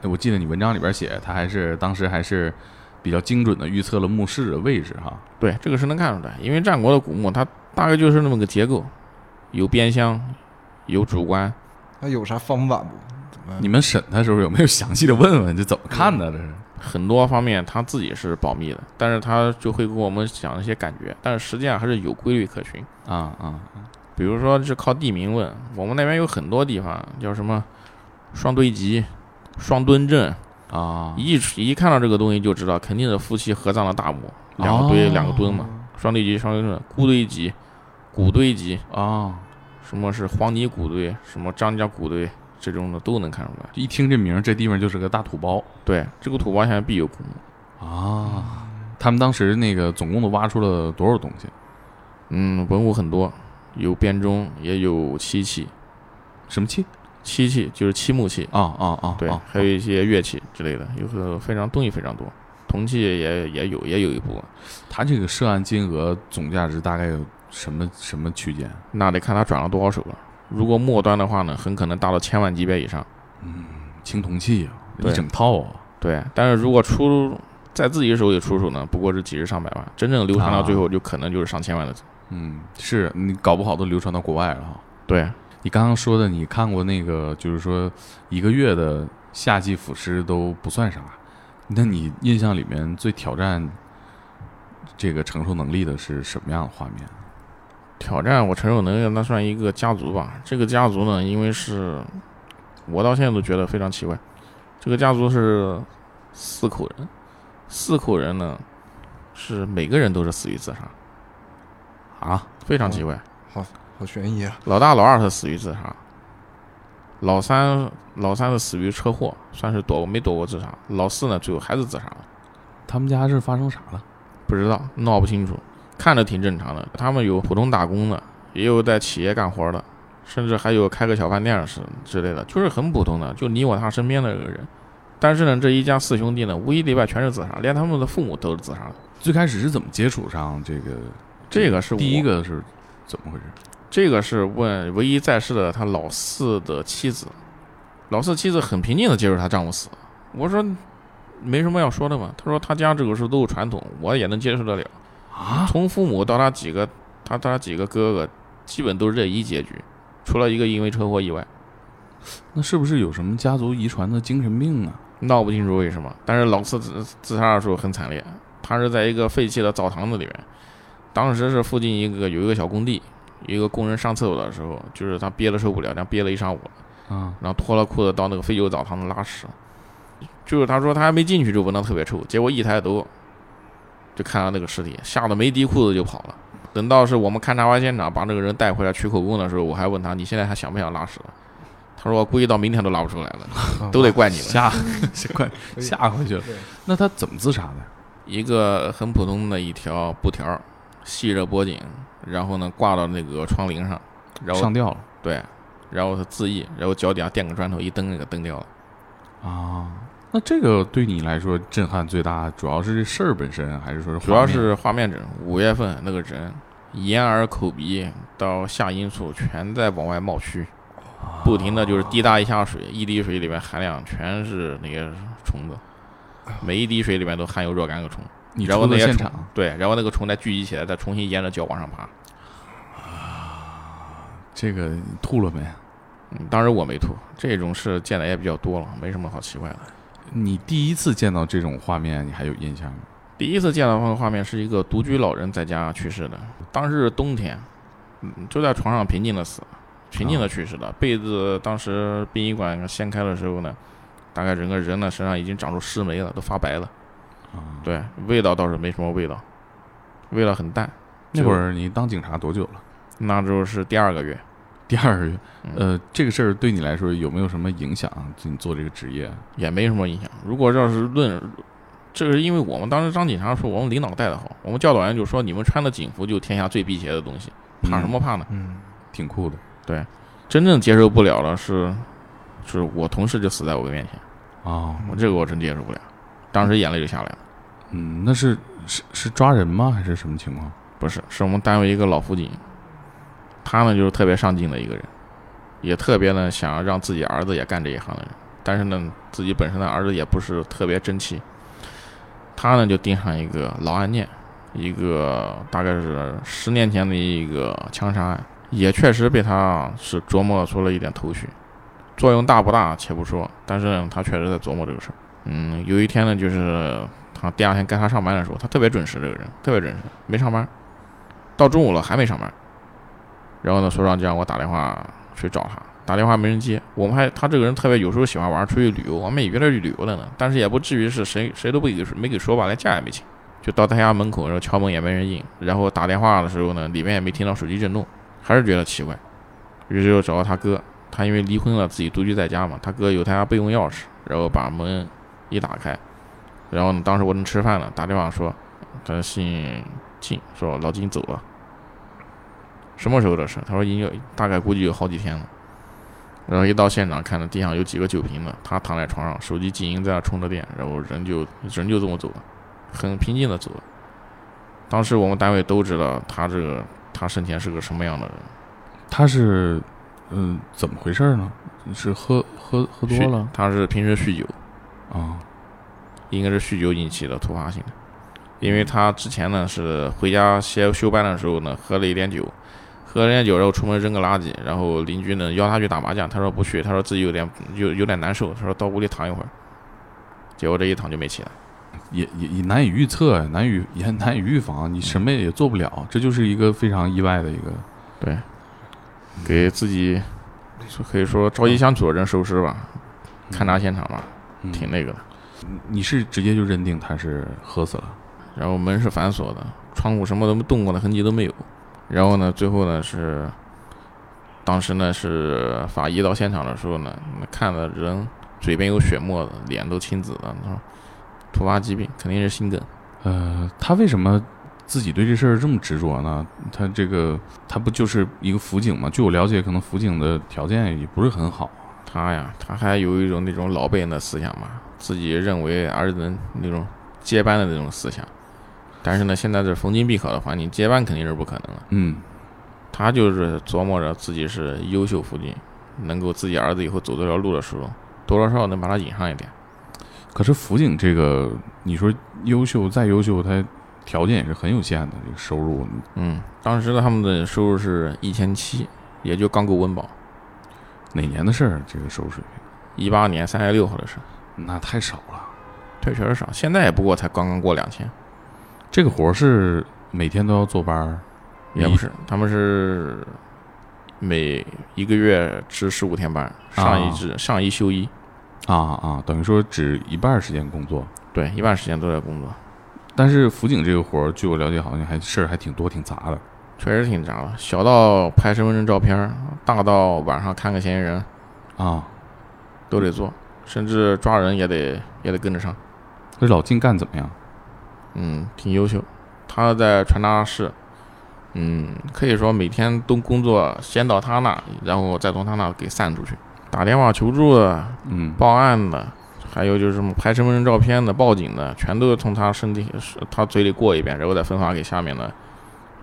哎，我记得你文章里边写，他还是当时还是比较精准的预测了墓室的位置哈。对，这个是能看出来，因为战国的古墓它大概就是那么个结构，有边箱，有主观，那有啥方法不？你们审他的时候有没有详细的问问这怎么看的？这是很多方面他自己是保密的，但是他就会给我们讲一些感觉，但是实际上还是有规律可循。啊啊比如说是靠地名问，我们那边有很多地方叫什么双堆集、双墩镇，啊！一一看到这个东西就知道肯定是夫妻合葬的大墓，两个堆、哦两个墩嘛，双堆集、双墩镇，孤堆集、古堆集，啊，什么是黄泥古堆，什么张家古堆，这种的都能看出来。一听这名儿，这地方就是个大土包对，这个土包现在必有古墓。啊。他们当时那个总共都挖出了多少东西？嗯，文物很多，有编钟，也有漆器。什么器？漆器就是漆木器，啊啊啊！对，啊还有一些乐器之类的，有个非常东西非常多。铜器也也有，也有一部分，他这个涉案金额总价值大概有什么什么区间？那得看他转了多少手了。如果末端的话呢，很可能达到千万级别以上。嗯青铜器啊，一整套啊。对，但是如果出在自己手里出手呢，不过是几十上百万，真正流传到最后，就可能就是上千万的。嗯，是你搞不好都流传到国外了哈。对，你刚刚说的，你看过那个，就是说一个月的夏季腐蚀都不算啥，那你印象里面最挑战这个承受能力的是什么样的画面？挑战我承受能力，那算一个家族吧。这个家族呢，因为是我到现在都觉得非常奇怪，这个家族是四口人，四口人呢是每个人都是死于自杀，啊，非常奇怪。好好悬疑啊！老大、老二是死于自杀，老三老三是死于车祸，算是躲过没躲过自杀。老四呢，最后还是自杀了，他们家是发生啥了？不知道闹不清楚，看着挺正常的。他们有普通打工的，也有在企业干活的，甚至还有开个小饭店是之类的，就是很普通的，就你我他身边的这个人。但是呢，这一家四兄弟呢，无一例外全是自杀，连他们的父母都是自杀的。最开始是怎么接触上这个？这个是第一个是怎么回事？这个是问唯一在世的他老四的妻子，老四妻子很平静的接受他丈夫死。我说没什么要说的嘛，他说他家这个是都有传统，我也能接受得了。啊，从父母到他几个，他他几个哥哥，基本都是这一结局，除了一个因为车祸意外，那是不是有什么家族遗传的精神病啊？闹不清楚为什么。但是老四自自杀的时候很惨烈，他是在一个废弃的澡堂子里面，当时是附近一个有一个小工地，一个工人上厕所的时候，就是他憋得受不了，然后憋了一上午了。啊，然后脱了裤子到那个废旧澡堂子拉屎，就是他说他还没进去就闻到特别臭，结果一抬头就看到那个尸体，吓得没提裤子就跑了。等到是我们勘察完现场，把那个人带回来取口供的时候，我还问他你现在还想不想拉屎了？他说我估计到明天都拉不出来了，都得怪你们。吓吓快吓回去了。那他怎么自杀的？一个很普通的一条布条，系着脖颈，然后呢挂到那个窗棂上，然后上吊了对，然后他自缢，然后脚底下垫个砖头一蹬，那个蹬掉了。啊？那这个对你来说震撼最大，主要是这事儿本身，还是说是主要是画面整，五月份那个人眼耳口鼻到下阴处全在往外冒蛆，不停的就是滴答一下水，一滴水里面含量全是那个虫子，每一滴水里面都含有若干个虫。你然后那现场，对，然后那个虫再聚集起来，再重新沿着脚往上爬。这个吐了没？嗯，当时我没吐，这种事见的也比较多了，没什么好奇怪的。你第一次见到这种画面，你还有印象吗？第一次见到这个画面是一个独居老人在家去世的，当时是冬天，嗯，就在床上平静的死，平静的去世的。被子当时殡仪馆掀开的时候呢，大概整个人呢身上已经长出尸霉了，都发白了。啊，对，味道倒是没什么味道，味道很淡。那会儿你当警察多久了？那时候是第二个月，第二呃，这个事儿对你来说有没有什么影响？就你做这个职业？也没什么影响。如果要是论，这是因为我们当时当警察的时候，我们领导带的好，我们教导员就说你们穿的警服就天下最辟邪的东西，怕什么怕呢？嗯，挺酷的对真正接受不了的是，是我同事就死在我面前，啊。我这个我真接受不了，当时眼泪就下来了。嗯，那是是是抓人吗？还是什么情况？不是，是我们单位一个老辅警，他呢就是特别上进的一个人，也特别呢想要让自己儿子也干这一行的人，但是呢自己本身的儿子也不是特别争气，他呢就盯上一个老案件，一个大概是十年前的一个枪杀案，也确实被他是琢磨出了一点头绪，作用大不大且不说，但是呢他确实在琢磨这个事儿。嗯，有一天呢，就是他第二天该他上班的时候，他特别准时，这个人特别准时，没上班，到中午了还没上班。然后呢，所长就让我打电话去找他，打电话没人接。我们还他这个人特别有时候喜欢玩，出去旅游，我们也约他去旅游了呢，但是也不至于是谁谁都不给没给说吧，连假也没请。就到他家门口，然后敲门也没人应，然后打电话的时候呢，里面也没听到手机震动，还是觉得奇怪，于是就找到他哥，他因为离婚了，自己独居在家嘛，他哥有他家备用钥匙，然后把门一打开，然后呢，当时我正吃饭呢，打电话说他姓靳，说老金走了，什么时候的事？他说已经有大概估计有好几天了。然后一到现场，看到地上有几个酒瓶子，他躺在床上，手机静音在那充着电，然后人就人就这么走了，很平静的走了。当时我们单位都知道他这个他生前是个什么样的人，他是嗯怎么回事呢？是喝喝喝多了他是平时酗酒，啊？应该是酗酒引起的突发性的，因为他之前呢是回家歇休班的时候呢喝了一点酒，喝了点酒然后出门扔个垃圾，然后邻居呢邀他去打麻将，他说不去，他说自己有点有有点难受，他说到屋里躺一会儿，结果这一躺就没起来。也也也难以预测，难以也难以预防，你什么也做不了，这就是一个非常意外的一个。对，给自己可以说朝夕相处的人收尸吧，勘察现场吧，嗯挺那个的。你是直接就认定他是喝死了？然后门是反锁的，窗户什么都动过的痕迹都没有。然后呢，最后呢是，当时呢是法医到现场的时候呢，看的人嘴边有血沫子，脸都青紫的，他说突发疾病肯定是心梗。呃，他为什么自己对这事儿这么执着呢？他这个他不就是一个辅警吗？据我了解，可能辅警的条件也不是很好。他呀，他还有一种那种老辈人的思想嘛，自己认为儿子那种接班的那种思想。但是呢，现在这逢金必考的环境，接班肯定是不可能了。嗯，他就是琢磨着自己是优秀辅警，能够自己儿子以后走这条路的时候，多多少少能把他引上一点。可是辅警这个，你说优秀再优秀，他条件也是很有限的，这个收入。嗯，当时的他们的收入是一千七，也就刚够温饱。哪年的事儿？这个收入水平，一八年三月六号的事，那太少了。对，确实少。现在也不过才刚刚过两千，这个活儿是每天都要坐班儿，也不是，他们是每一个月值十五天班，上一值、上一休一，啊啊，等于说只一半儿时间工作。对，一半时间都在工作，但是辅警这个活儿，据我了解，好像还事儿还挺多挺杂的。确实挺杂的。小到拍身份证照片儿，大到晚上看个嫌疑人，啊，都得做，甚至抓人也得也得跟着上。这老金干怎么样？嗯，挺优秀。他在传达室，嗯，可以说每天都工作先到他那，然后再从他那给散出去，打电话求助的、嗯，报案的，还有就是什么拍身份证照片的、报警的，全都从他身体、他嘴里过一遍，然后再分发给下面的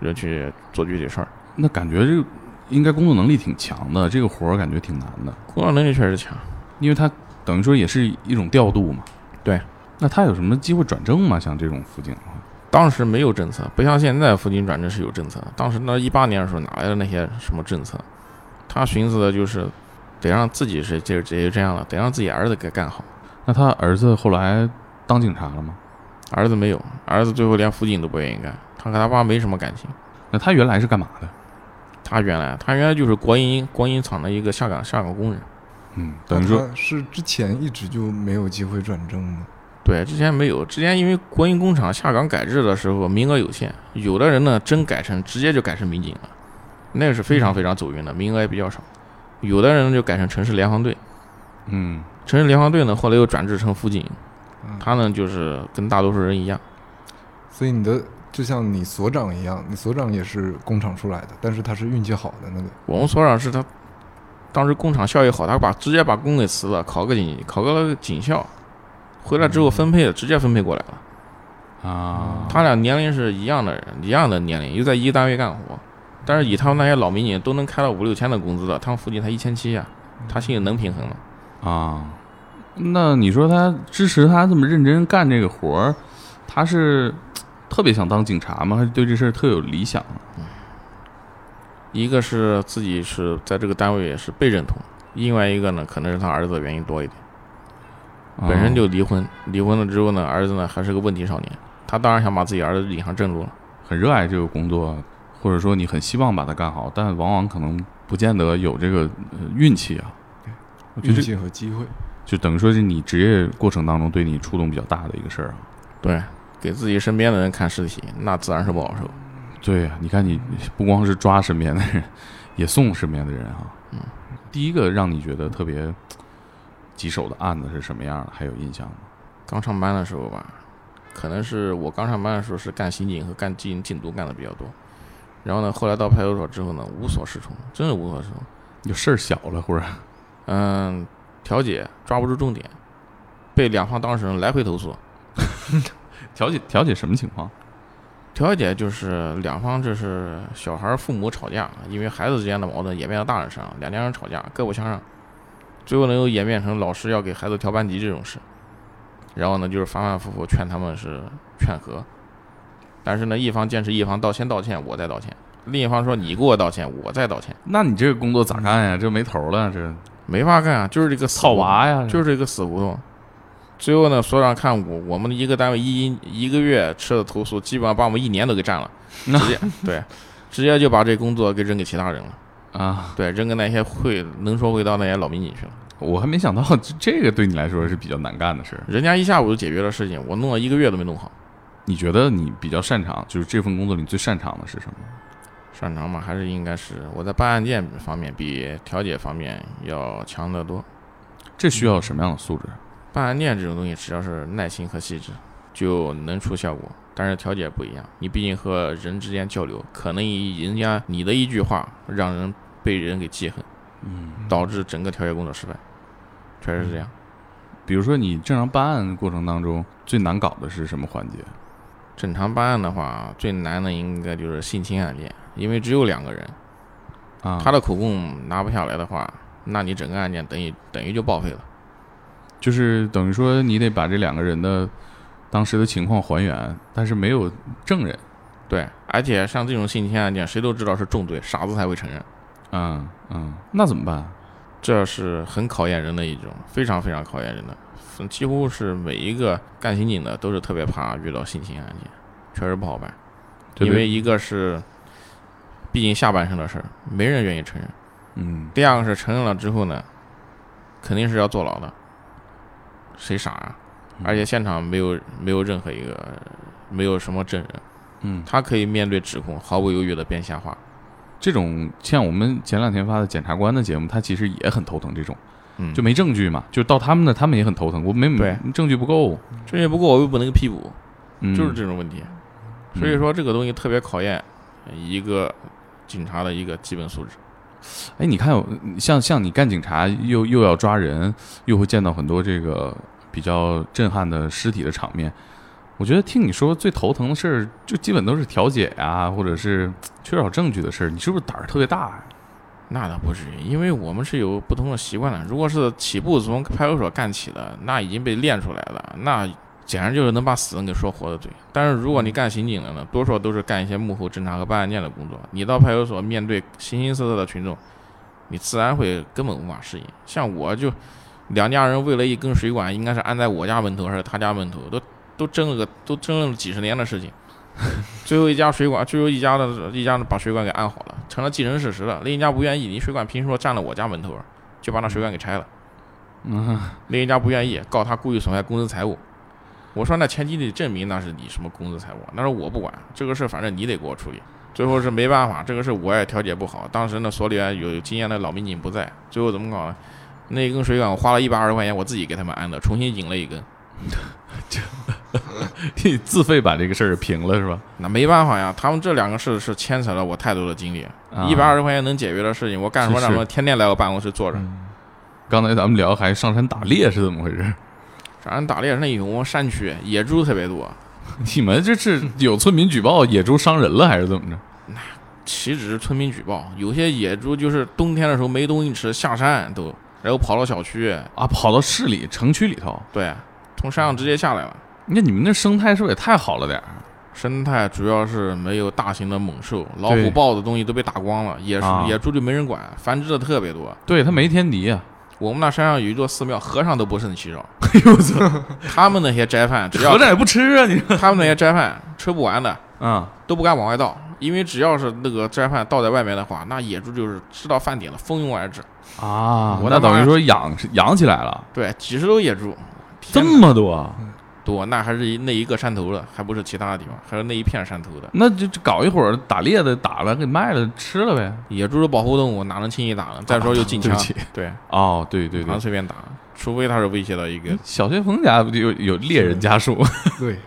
人去做具体事儿。那感觉这个应该工作能力挺强的，这个活儿感觉挺难的，工作能力确实强。因为他等于说也是一种调度嘛。对，那他有什么机会转正吗？像这种辅警的话，当时没有政策，不像现在辅警转正是有政策的。当时那一八年的时候，哪来的那些什么政策？他寻思的就是得让自己是这这这样了，得让自己儿子给干好。那他儿子后来当警察了吗？儿子没有，儿子最后连辅警都不愿意干，他和他爸没什么感情。那他原来是干嘛的？他原来他原来就是国营国营厂的一个下岗下岗工人，嗯，等于说是之前一直就没有机会转正吗？对，之前没有，之前因为国营工厂下岗改制的时候名额有限，有的人呢真改成直接就改成民警了，那个是非常非常走运的，名额也比较少。有的人就改成城市联防队，嗯，城市联防队呢后来又转制成辅警，嗯他呢就是跟大多数人一样，所以你的就像你所长一样，你所长也是工厂出来的，但是他是运气好的那个。我们所长是他当时工厂效益好，他把直接把工给辞了，考个警考个警校，回来之后分配的直接分配过来了。啊，他俩年龄是一样的人，一样的年龄，又在一个单位干活，但是以他们那些老民警都能开到五六千的工资的，他们父亲才一千七呀，他心里能平衡吗？啊，那你说他支持他这么认真干这个活儿，他是特别想当警察吗？还是对这事儿特有理想啊？一个是自己是在这个单位也是被认同，另外一个呢可能是他儿子的原因多一点，本身就离婚，离婚了之后呢，儿子呢还是个问题少年，他当然想把自己儿子引上正路了。很热爱这个工作，或者说你很希望把它干好，但往往可能不见得有这个、呃运气啊。运气和机会，就等于说是你职业过程当中对你触动比较大的一个事儿啊。对，给自己身边的人看尸体，那自然是不好受。对呀，你看你不光是抓身边的人，也送身边的人哈。嗯，第一个让你觉得特别棘手的案子是什么样的？还有印象吗？刚上班的时候吧，可能是我刚上班的时候是干刑警和干禁禁毒干的比较多，然后呢，后来到派出所之后呢，无所适从，真的无所适从。有事儿小了忽然嗯，调解抓不住重点，被两方当事人来回投诉。调解调解什么情况？调解就是两方就是小孩父母吵架，因为孩子之间的矛盾演变到大人身上，两家人吵架各不相让，最后呢又演变成老师要给孩子调班级这种事，然后呢就是反反复复劝他们是劝和，但是呢一方坚持一方道先道歉，我再道歉，另一方说你给我道歉，我再道歉，那你这个工作咋干呀？这没头了，这。没法干啊，就是这个死套娃呀，就是这个死胡同。最后呢，所长看我我们一个单位一一个月吃的投诉，基本上把我们一年都给占了，直接 对，直接就把这工作给扔给其他人了啊，对，扔给那些会能说会道那些老民警去了。我还没想到这个对你来说是比较难干的事儿，人家一下午就解决了事情，我弄了一个月都没弄好。你觉得你比较擅长，就是这份工作里最擅长的是什么？擅长嘛，还是应该是我在办案件方面比调解方面要强得多。这需要什么样的素质？办案件这种东西，只要是耐心和细致，就能出效果。但是调解不一样，你毕竟和人之间交流，可能以人家你的一句话，让人被人给记恨，嗯，导致整个调解工作失败，确实是这样。比如说，你正常办案过程当中最难搞的是什么环节？正常办案的话，最难的应该就是性侵案件，因为只有两个人，啊，他的口供拿不下来的话，那你整个案件等于等于就报废了。就是等于说，你得把这两个人的当时的情况还原，但是没有证人。对，而且像这种性侵案件，谁都知道是重罪，傻子才会承认。嗯嗯，那怎么办？这是很考验人的一种，非常非常考验人的。几乎是每一个干刑警的都是特别怕遇到性侵案件，确实不好办。因为一个是，毕竟下半身的事儿，没人愿意承认。嗯。第二个是承认了之后呢，肯定是要坐牢的。谁傻啊？而且现场没有没有任何一个没有什么证人，嗯，他可以面对指控毫不犹豫的编瞎话。这种像我们前两天发的检察官的节目，他其实也很头疼这种，嗯，就没证据嘛，就到他们那，他们也很头疼，我没对证据不够，证据不够我又不能批捕，嗯、就是这种问题。所以说这个东西特别考验一个警察的一个基本素质。哎，你看，像像你干警察，又又要抓人，又会见到很多这个比较震撼的尸体的场面。我觉得听你说最头疼的事儿，就基本都是调解呀，或者是缺少证据的事儿。你是不是胆儿特别大呀？那倒不至于，因为我们是有不同的习惯的。如果是起步从派出所干起的，那已经被练出来了，那简直就是能把死人给说活的嘴。但是如果你干刑警的呢，多数都是干一些幕后侦查和办案件的工作。你到派出所面对形形色色的群众，你自然会根本无法适应。像我就两家人为了一根水管，应该是安在我家门头还是他家门头，都都争了个都争论了几十年的事情。最后一家水管，最后一家的一家把水管给安好了，成了既成事实了。另一家不愿意，你水管凭什么占了我家门头，就把那水管给拆了。嗯，另一家不愿意，告他故意损害公司财物。我说那前提得证明那是你什么公司财物，那是我不管这个事，反正你得给我处理。最后是没办法，这个事我也调解不好。当时那，所里边有经验的老民警不在，最后怎么搞呢？那根水管我花了一百二十块钱，我自己给他们安的，重新引了一根。你自费把这个事儿平了是吧？那没办法呀，他们这两个事是牵扯了我太多的精力。啊一百二十块钱能解决的事情，我干什么是让他们天天来我办公室坐着？刚才咱们聊还上山打猎是怎么回事？上山打猎那有山区野猪特别多，你们这是有村民举报野猪伤人了还是怎么着？那岂止是村民举报，有些野猪就是冬天的时候没东西吃，下山都，然后跑到小区，啊，跑到市里城区里头，对，从山上直接下来了。那你们那生态是不是也太好了点儿？生态主要是没有大型的猛兽，老虎、豹子东西都被打光了，野野猪就没人管，繁殖的特别多。对，它没天敌啊！我们那山上有一座寺庙，和尚都不胜其扰。哎呦我操，他们那些斋饭，只要和尚也不吃啊你说！他们那些斋饭吃不完的，嗯，都不敢往外倒，因为只要是那个斋饭倒在外面的话，那野猪就是吃到饭点了，蜂拥而至。啊，我那等于说养是养起来了，对，几十头野猪，这么多，多，那还是一那一个山头的，还不是其他的地方，还是那一片山头的。那就就搞一会儿打猎的，打了给卖了吃了呗。野猪是保护动物，哪能轻易打呢？再说又禁枪对哦，对对对不能，随便打？除非他是威胁到一个。小旋风家不就有有猎人家属？对，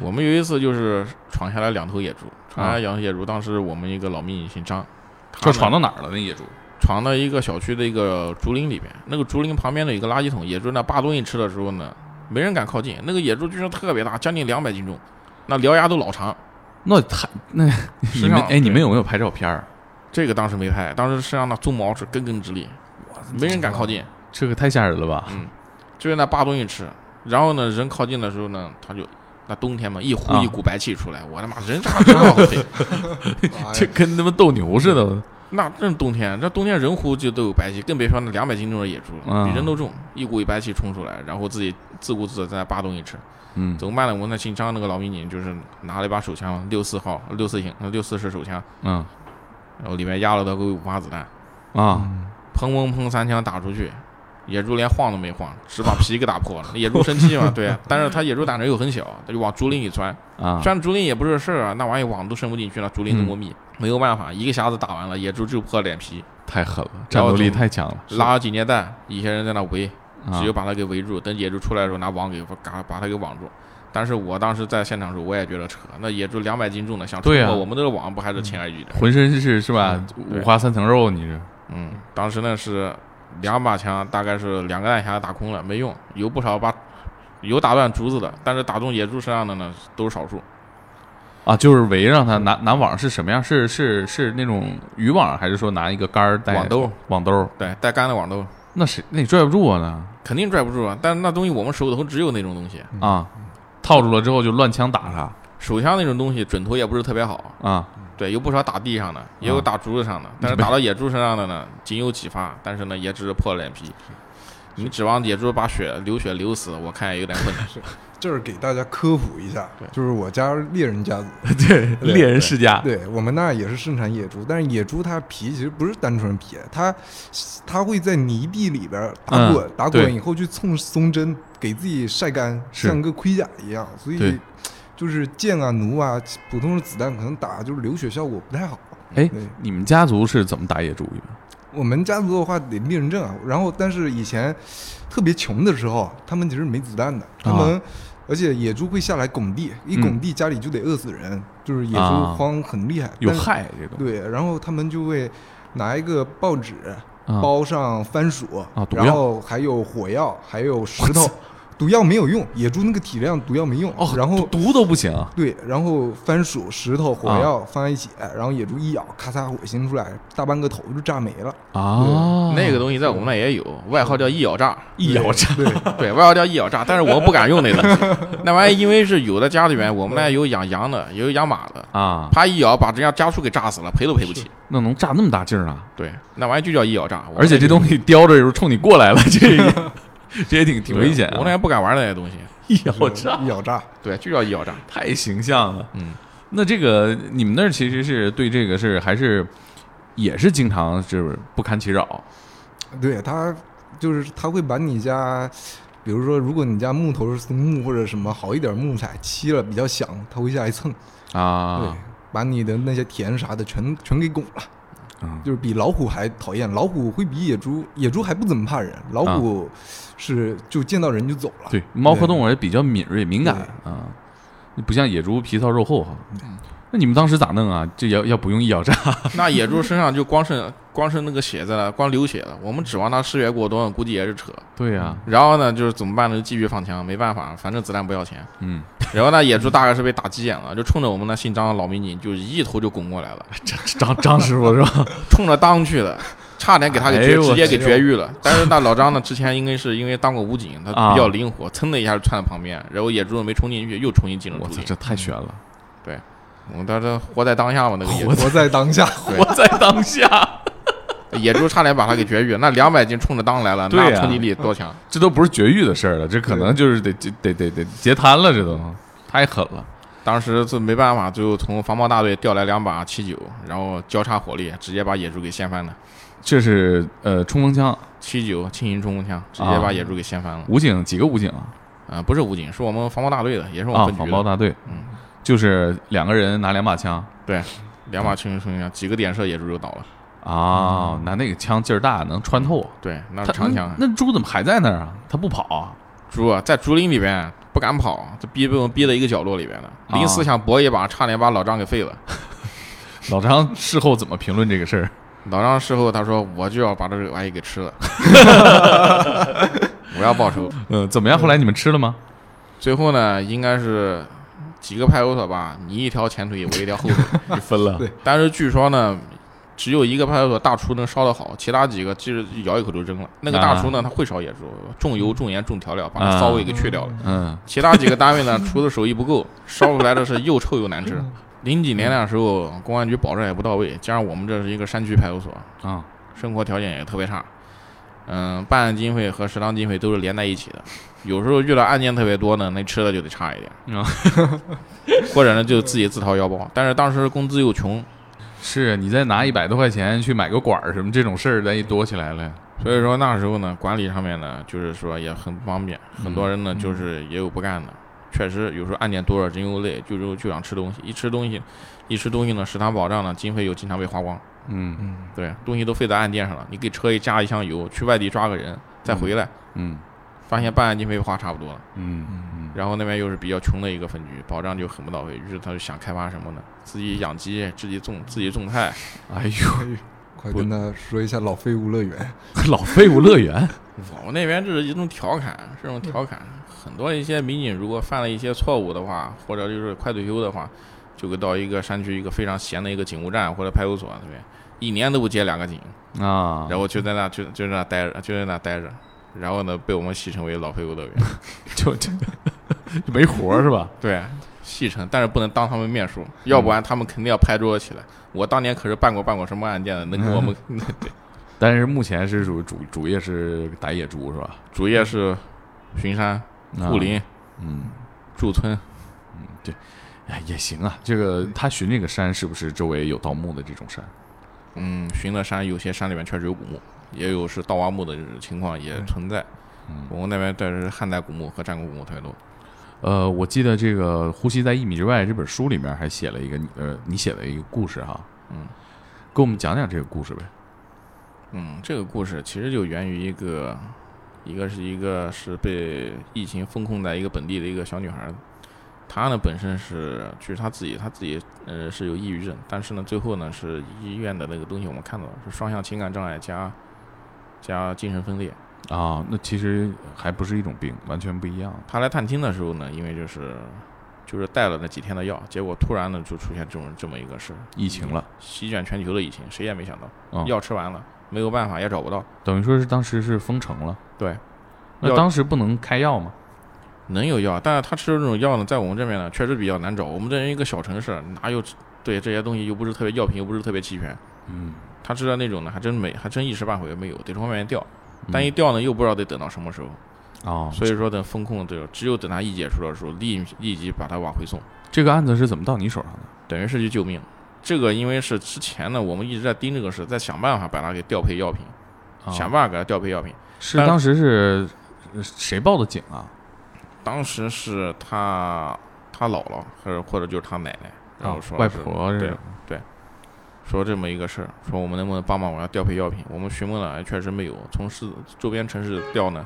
我们有一次就是闯下来两头野猪，闯下来两头野猪，当时我们一个老民警姓张，他这闯到哪儿了？那野猪？闯到一个小区的一个竹林里边，那个竹林旁边的一个垃圾桶，野猪那扒东西吃的时候呢，没人敢靠近。那个野猪居然特别大，将近两百斤重，那獠牙都老长。那他那你们哎，你们有没有拍照片儿？这个当时没拍，当时身上那鬃毛是根根直立，没人敢靠近。这个太吓人了吧？嗯，就是那扒东西吃。然后呢，人靠近的时候呢，他就那冬天嘛，一呼啊一股白气出来，我他妈人渣真好黑。这跟他妈斗牛似的。那这是冬天，这冬天人呼就都有白气，更别说那两百斤重的野猪了，嗯比人都重，一股一白气冲出来，然后自己自顾自的在那扒东西吃。嗯怎么办呢？我那姓张那个老民警就是拿了一把手枪，六四号、六四型、六四式手枪，嗯然后里面压了大概五发子弹，啊，砰砰砰三枪打出去，野猪连晃都没晃，只把皮给打破了。野猪生气嘛，对啊，但是它野猪胆子又很小，它就往竹林里钻。啊钻竹林也不是事儿啊，那玩意网都伸不进去了，竹林那么密，没有办法，一个匣子打完了，野猪就破脸皮，太狠了，战斗力太强了。拉警戒带，一些人在那围，啊只有把它给围住，等野猪出来的时候拿网给嘎把它给网住。但是我当时在现场的时候，我也觉得扯，那野猪两百斤重的，想冲对啊破我们这个网，不还是轻而易举的？浑身是是吧？五花三层肉，你这嗯，当时那是两把枪，大概是两个弹匣打空了，没用，有不少把有打断竹子的，但是打中野猪身上的呢都是少数。啊，就是围让他拿拿网是什么样？是是是那种渔网，还是说拿一个杆儿带网兜？网兜？对，带杆的网兜那谁那你拽不住啊？那肯定拽不住啊，但是那东西我们手头只有那种东西，啊，套住了之后就乱枪打他手枪那种东西准头也不是特别好。啊对，有不少打地上的，也有打竹子上的，但是打到野猪身上的呢，仅有几发，但是呢，也只是破了脸皮。你指望野猪把血流血流死，我看也有点困难。就是给大家科普一下对，就是我家猎人家族，对，猎人世家对我们那也是盛产野猪，但是野猪它皮其实不是单纯皮，它它会在泥地里边儿打嗯滚，打滚以后去蹭松针，给自己晒干，像个盔甲一样，所以就是箭啊、弩啊、普通的子弹可能打就是流血效果不太好。哎，你们家族是怎么打野猪的？我们家族的话得猎人证啊，然后但是以前特别穷的时候，他们其实没子弹的，他们、而且野猪会下来拱地，一拱地家里就得饿死人，就是野猪啊荒很厉害，有害这个对，然后他们就会拿一个报纸啊包上番薯，啊然后还有火药，还有石头。毒药没有用，野猪那个体量毒药没用。哦，然后毒都不行对，然后番薯、石头、火啊药放在一起，然后野猪一咬，咔嚓火星出来，大半个头就炸没了。啊，那个东西在我们那也有，外号叫一咬炸，一咬炸对，对，外号叫一咬炸，但是我不敢用那个。那玩意因为是有的家里面，我们那有养羊的，也有养马的，啊，啪一咬把人家家畜给炸死了，赔都赔不起。那能炸那么大劲儿啊！对，那玩意就叫一咬炸。而且这东西叼着时候冲你过来了，这个 这也挺挺危险啊！我那也不敢玩那些东西。一 咬炸一咬炸，对，就叫一咬炸。太形象了。嗯，那这个你们那儿其实是对这个是还是也是经常是不堪其扰对他就是他会把你家，比如说如果你家木头是松木或者什么好一点木材漆了比较响，他会下来蹭啊，对啊，，把你的那些田啥的全全给拱了。嗯就是比老虎还讨厌，老虎会比野猪，野猪还不怎么怕人，老虎是就见到人就走了。对，猫科动物也比较敏锐敏感啊，不像野猪皮糙肉厚哈。那你们当时咋弄啊？这要要不用一咬炸 那野猪身上就光是光是那个血在那，光流血了。我们指望他失血过多，估计也是扯。对呀，然后呢，就是怎么办呢？就继续放枪，没办法，反正子弹不要钱。嗯，然后那野猪大概是被打急眼了，就冲着我们那姓张的老民警，就一头就拱过来了，张张张师傅是吧？冲着当去的，差点给他给绝，哎直接给绝育了。但是那老张呢，之前应该是因为当过武警，他啊比较灵活，噌的一下就窜到旁边，然后野猪没冲进去，又重新进了我操，这太悬了！对我们当时活在当下嘛，那个野猪，活在当下，活在当下，野猪差点把他给绝育，那两百斤冲着裆来了，那冲击力多强？这都不是绝育的事儿了，这可能就是得得得得得截瘫了，这都太狠了。当时是没办法，最后从防暴大队调来两把七九，然后交叉火力，直接把野猪给掀翻了。这是呃冲锋枪，七九轻型冲锋枪直接把野猪给掀翻了。武警几个武警啊？啊、不是武警，是我们防暴大队的，也是我们啊，分局的。防暴大队，嗯，就是两个人拿两把枪对两把轻型冲锋枪，几个点射野猪就倒了。啊，那那个枪劲儿大，能穿透。对，那是长枪啊。那那猪怎么还在那儿啊？它不跑啊？猪啊，在竹林里边不敢跑，这逼被我们逼在一个角落里边了。啊临死想搏一把，差点把老张给废了。老张事后怎么评论这个事儿？老张事后他说：“我就要把这个玩意给吃了，我要报仇。嗯，怎么样？后来你们吃了吗？”最后呢，应该是几个派出所吧，你一条前腿，我一条后腿。你分了对但是据说呢，只有一个派出所大厨能烧得好，其他几个其实咬一口就扔了。那个大厨呢，他会烧野猪，重油、重盐、重调料，把那骚味给去掉了。嗯其他几个单位呢，厨子手艺不够，烧出来的是又臭又难吃。零几年那时候，公安局保障也不到位，加上我们这是一个山区派出所，啊生活条件也特别差。嗯，办案经费和食堂经费都是连在一起的，有时候遇到案件特别多呢，那吃的就得差一点，啊，或者呢就自己自掏腰包。但是当时工资又穷，是你再拿一百多块钱去买个管儿什么这种事儿，咱一多起来了。所以说那时候呢，管理上面呢，就是说也很不方便，很多人呢嗯就是也有不干的。确实，有时候案件多了，人又累，就就就想吃东西，一吃东西，一吃东西呢，食堂保障呢，经费又经常被花光。嗯嗯，对，东西都费在案件上了，你给车一加一箱油，去外地抓个人，再回来，嗯发现办案经费花差不多了。嗯嗯然后那边又是比较穷的一个分局，保障就很不到位，于是他就想开发什么呢？自己养鸡，自己种自己种菜。哎呦，快跟他说一下老废物乐园。老废物乐园。我们那边这是一种调侃，是一种调侃。很多一些民警如果犯了一些错误的话，或者就是快退休的话，就会到一个山区一个非常闲的一个警务站或者派出所那边，一年都不接两个警，啊，然后就在那就就在那待着，就在那待着。然后呢，被我们戏称为“老废物乐园 就就就没活儿是吧？”。对，戏称，但是不能当他们面说，要不然他们肯定要拍桌子起来。我当年可是办过办过什么案件的，能给我们对 但是目前是属于主主业是打野猪是吧？主业是巡山、啊护林、嗯，驻村。嗯，对哎也行啊。这个他巡这个山是不是周围有盗墓的这种山？嗯，巡的山有些山里面确实有古墓，也有是盗挖墓的情况也存在。嗯我们那边但是汉代古墓和战国古墓特别多。呃，我记得这个《呼吸在一米之外》这本书里面还写了一个你呃你写了一个故事哈，嗯给我们讲讲这个故事呗。嗯，这个故事其实就源于一个，一个是一个是被疫情封控在一个本地的一个小女孩儿，她呢本身是据她自己，她自己呃是有抑郁症，但是呢最后呢是医院的那个东西我们看到了是双向情感障碍加加精神分裂。啊，那其实还不是一种病，完全不一样。他来探亲的时候呢，因为就是就是带了那几天的药，结果突然呢就出现这种这么一个事，疫情了，席卷全球的疫情，谁也没想到，嗯药吃完了没有办法也找不到，等于说是当时是封城了。对，那当时不能开药吗？能有药，但是他吃的这种药呢，在我们这边呢确实比较难找，我们这一个小城市哪有对这些东西又不是特别药品又不是特别齐全，嗯，他知道那种呢还真没还真一时半会儿没有，得从外面调，嗯但一调呢又不知道得等到什么时候，哦，所以说等风控这个只有等他一解除的时候立立即把他往回送。这个案子是怎么到你手上的？等于是去救命。这个因为是之前呢，我们一直在盯这个事，在想办法把他给调配药品，啊想办法给他调配药品。但是当时是呃谁报的警啊？当时是他他姥姥，还是或者就是他奶奶，然后啊外婆是对婆这种说这么一个事儿，说我们能不能帮忙我要调配药品？我们询问了，哎确实没有。从市周边城市调呢，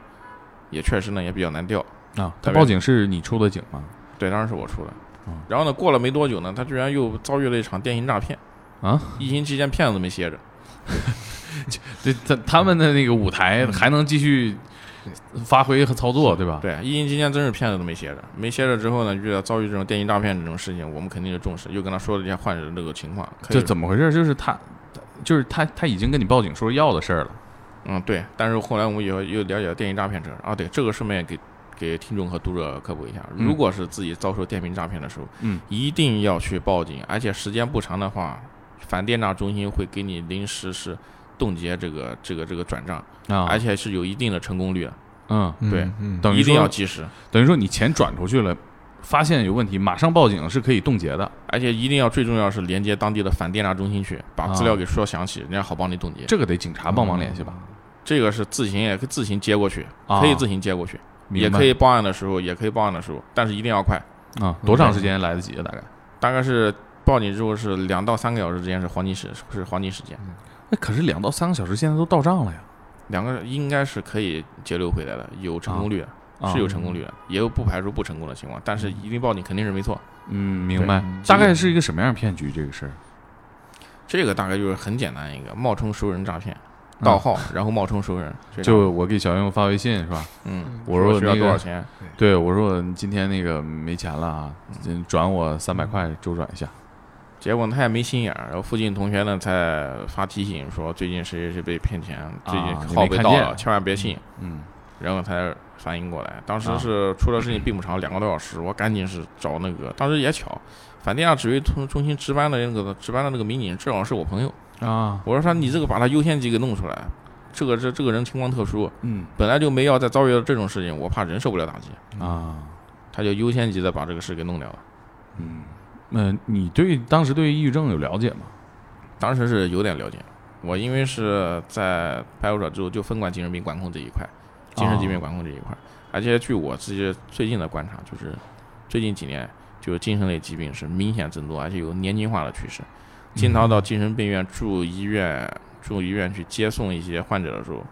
也确实呢也比较难调。啊，他报警是你出的警吗？对，当然是我出的嗯。然后呢，过了没多久呢，他居然又遭遇了一场电信诈骗。啊，疫情期间骗子都没歇着。这，他他们的那个舞台还能继续发挥和操作，对吧？对，疫情期间真是骗子都没歇着，没歇着之后呢，遇到遭遇这种电信诈骗这种事情，我们肯定就重视，又跟他说了一下患者的这个情况。这怎么回事？就是他，就是他，他已经跟你报警说要的事儿了。嗯，对。但是后来我们又又了解到电信诈骗这啊，对，这个顺便给给听众和读者科普一下，嗯如果是自己遭受电信诈骗的时候，嗯，一定要去报警，而且时间不长的话，反电诈中心会给你临时是冻结这个这个这个转账，啊，而且是有一定的成功率的，嗯，对等于一定要及时，等于说你钱转出去了，发现有问题，马上报警是可以冻结的。而且一定要最重要是连接当地的反电诈中心去，把资料给说详细，人家好帮你冻结。这个得警察帮忙联系吧？这个是自行也可以自行接过去，啊可以自行接过去。也可以报案的时候，也可以报案的时候，但是一定要快。啊，多长时间来得及啊？大概？大概是报警之后是两到三个小时之间是黄金时是黄金时间，那可是两到三个小时，现在都到账了呀。两个应该是可以截留回来的，有成功率的，啊是有成功率的，也有不排除不成功的情况，但是一定报警肯定是没错。嗯，明白。大概是一个什么样的骗局？这个事儿这个大概就是很简单一个冒充熟人诈骗，盗号然后冒充熟人，这样就我给小英发微信是吧？嗯，我说需要那多少钱？对，我说你今天那个没钱了啊，嗯转我三百块周转一下。结果他也没心眼儿，然后附近同学呢才发提醒说最近谁谁谁被骗钱，最近号被盗了，千万别信。嗯然后才反应过来，当时啊是出了事情并不长，两个多小时，我赶紧是找那个，当时也巧，反电话指挥中中心值班的那个值班的那个民警正好是我朋友，啊我说他你这个把他优先级给弄出来，这个这这个人情况特殊，嗯本来就没要再遭遇到这种事情，我怕人受不了打击，啊他就优先级的把这个事给弄掉了。嗯，那你对当时对抑郁症有了解吗？当时是有点了解，我因为是在派出所之后就分管精神病管控这一块，精神疾病管控这一块，而且据我自己最近的观察，就是最近几年就是精神类疾病是明显增多，而且有年轻化的趋势。经常到精神病院住医院住医院去接送一些患者的时候，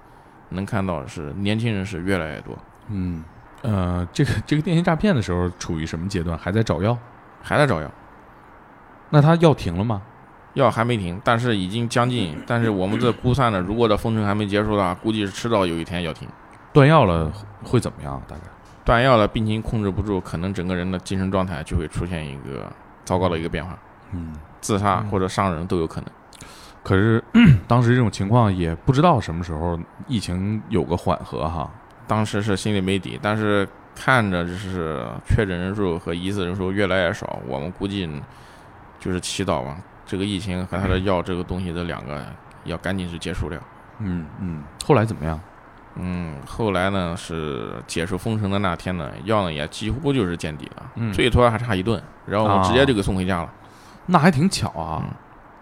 能看到是年轻人是越来越多，嗯呃，这个这个电信诈骗的时候处于什么阶段？还在找药？还在找药。那他药停了吗？药还没停，但是已经将近。但是我们这估算呢，如果这封城还没结束的话，估计是迟早有一天要停。断药了会怎么样？大概？断药了，病情控制不住，可能整个人的精神状态就会出现一个糟糕的一个变化，嗯，自杀嗯或者伤人都有可能。可是 当时这种情况也不知道什么时候疫情有个缓和哈。当时是心里没底，但是看着就是确诊人数和疑似人数越来越少，我们估计就是祈祷吧，这个疫情和他的药这个东西的两个要赶紧是结束掉。嗯嗯，后来怎么样？嗯，后来呢是解除封城的那天呢，药呢也几乎就是见底了，嗯最多还差一顿，然后我直接就给送回家了。那还挺巧啊。嗯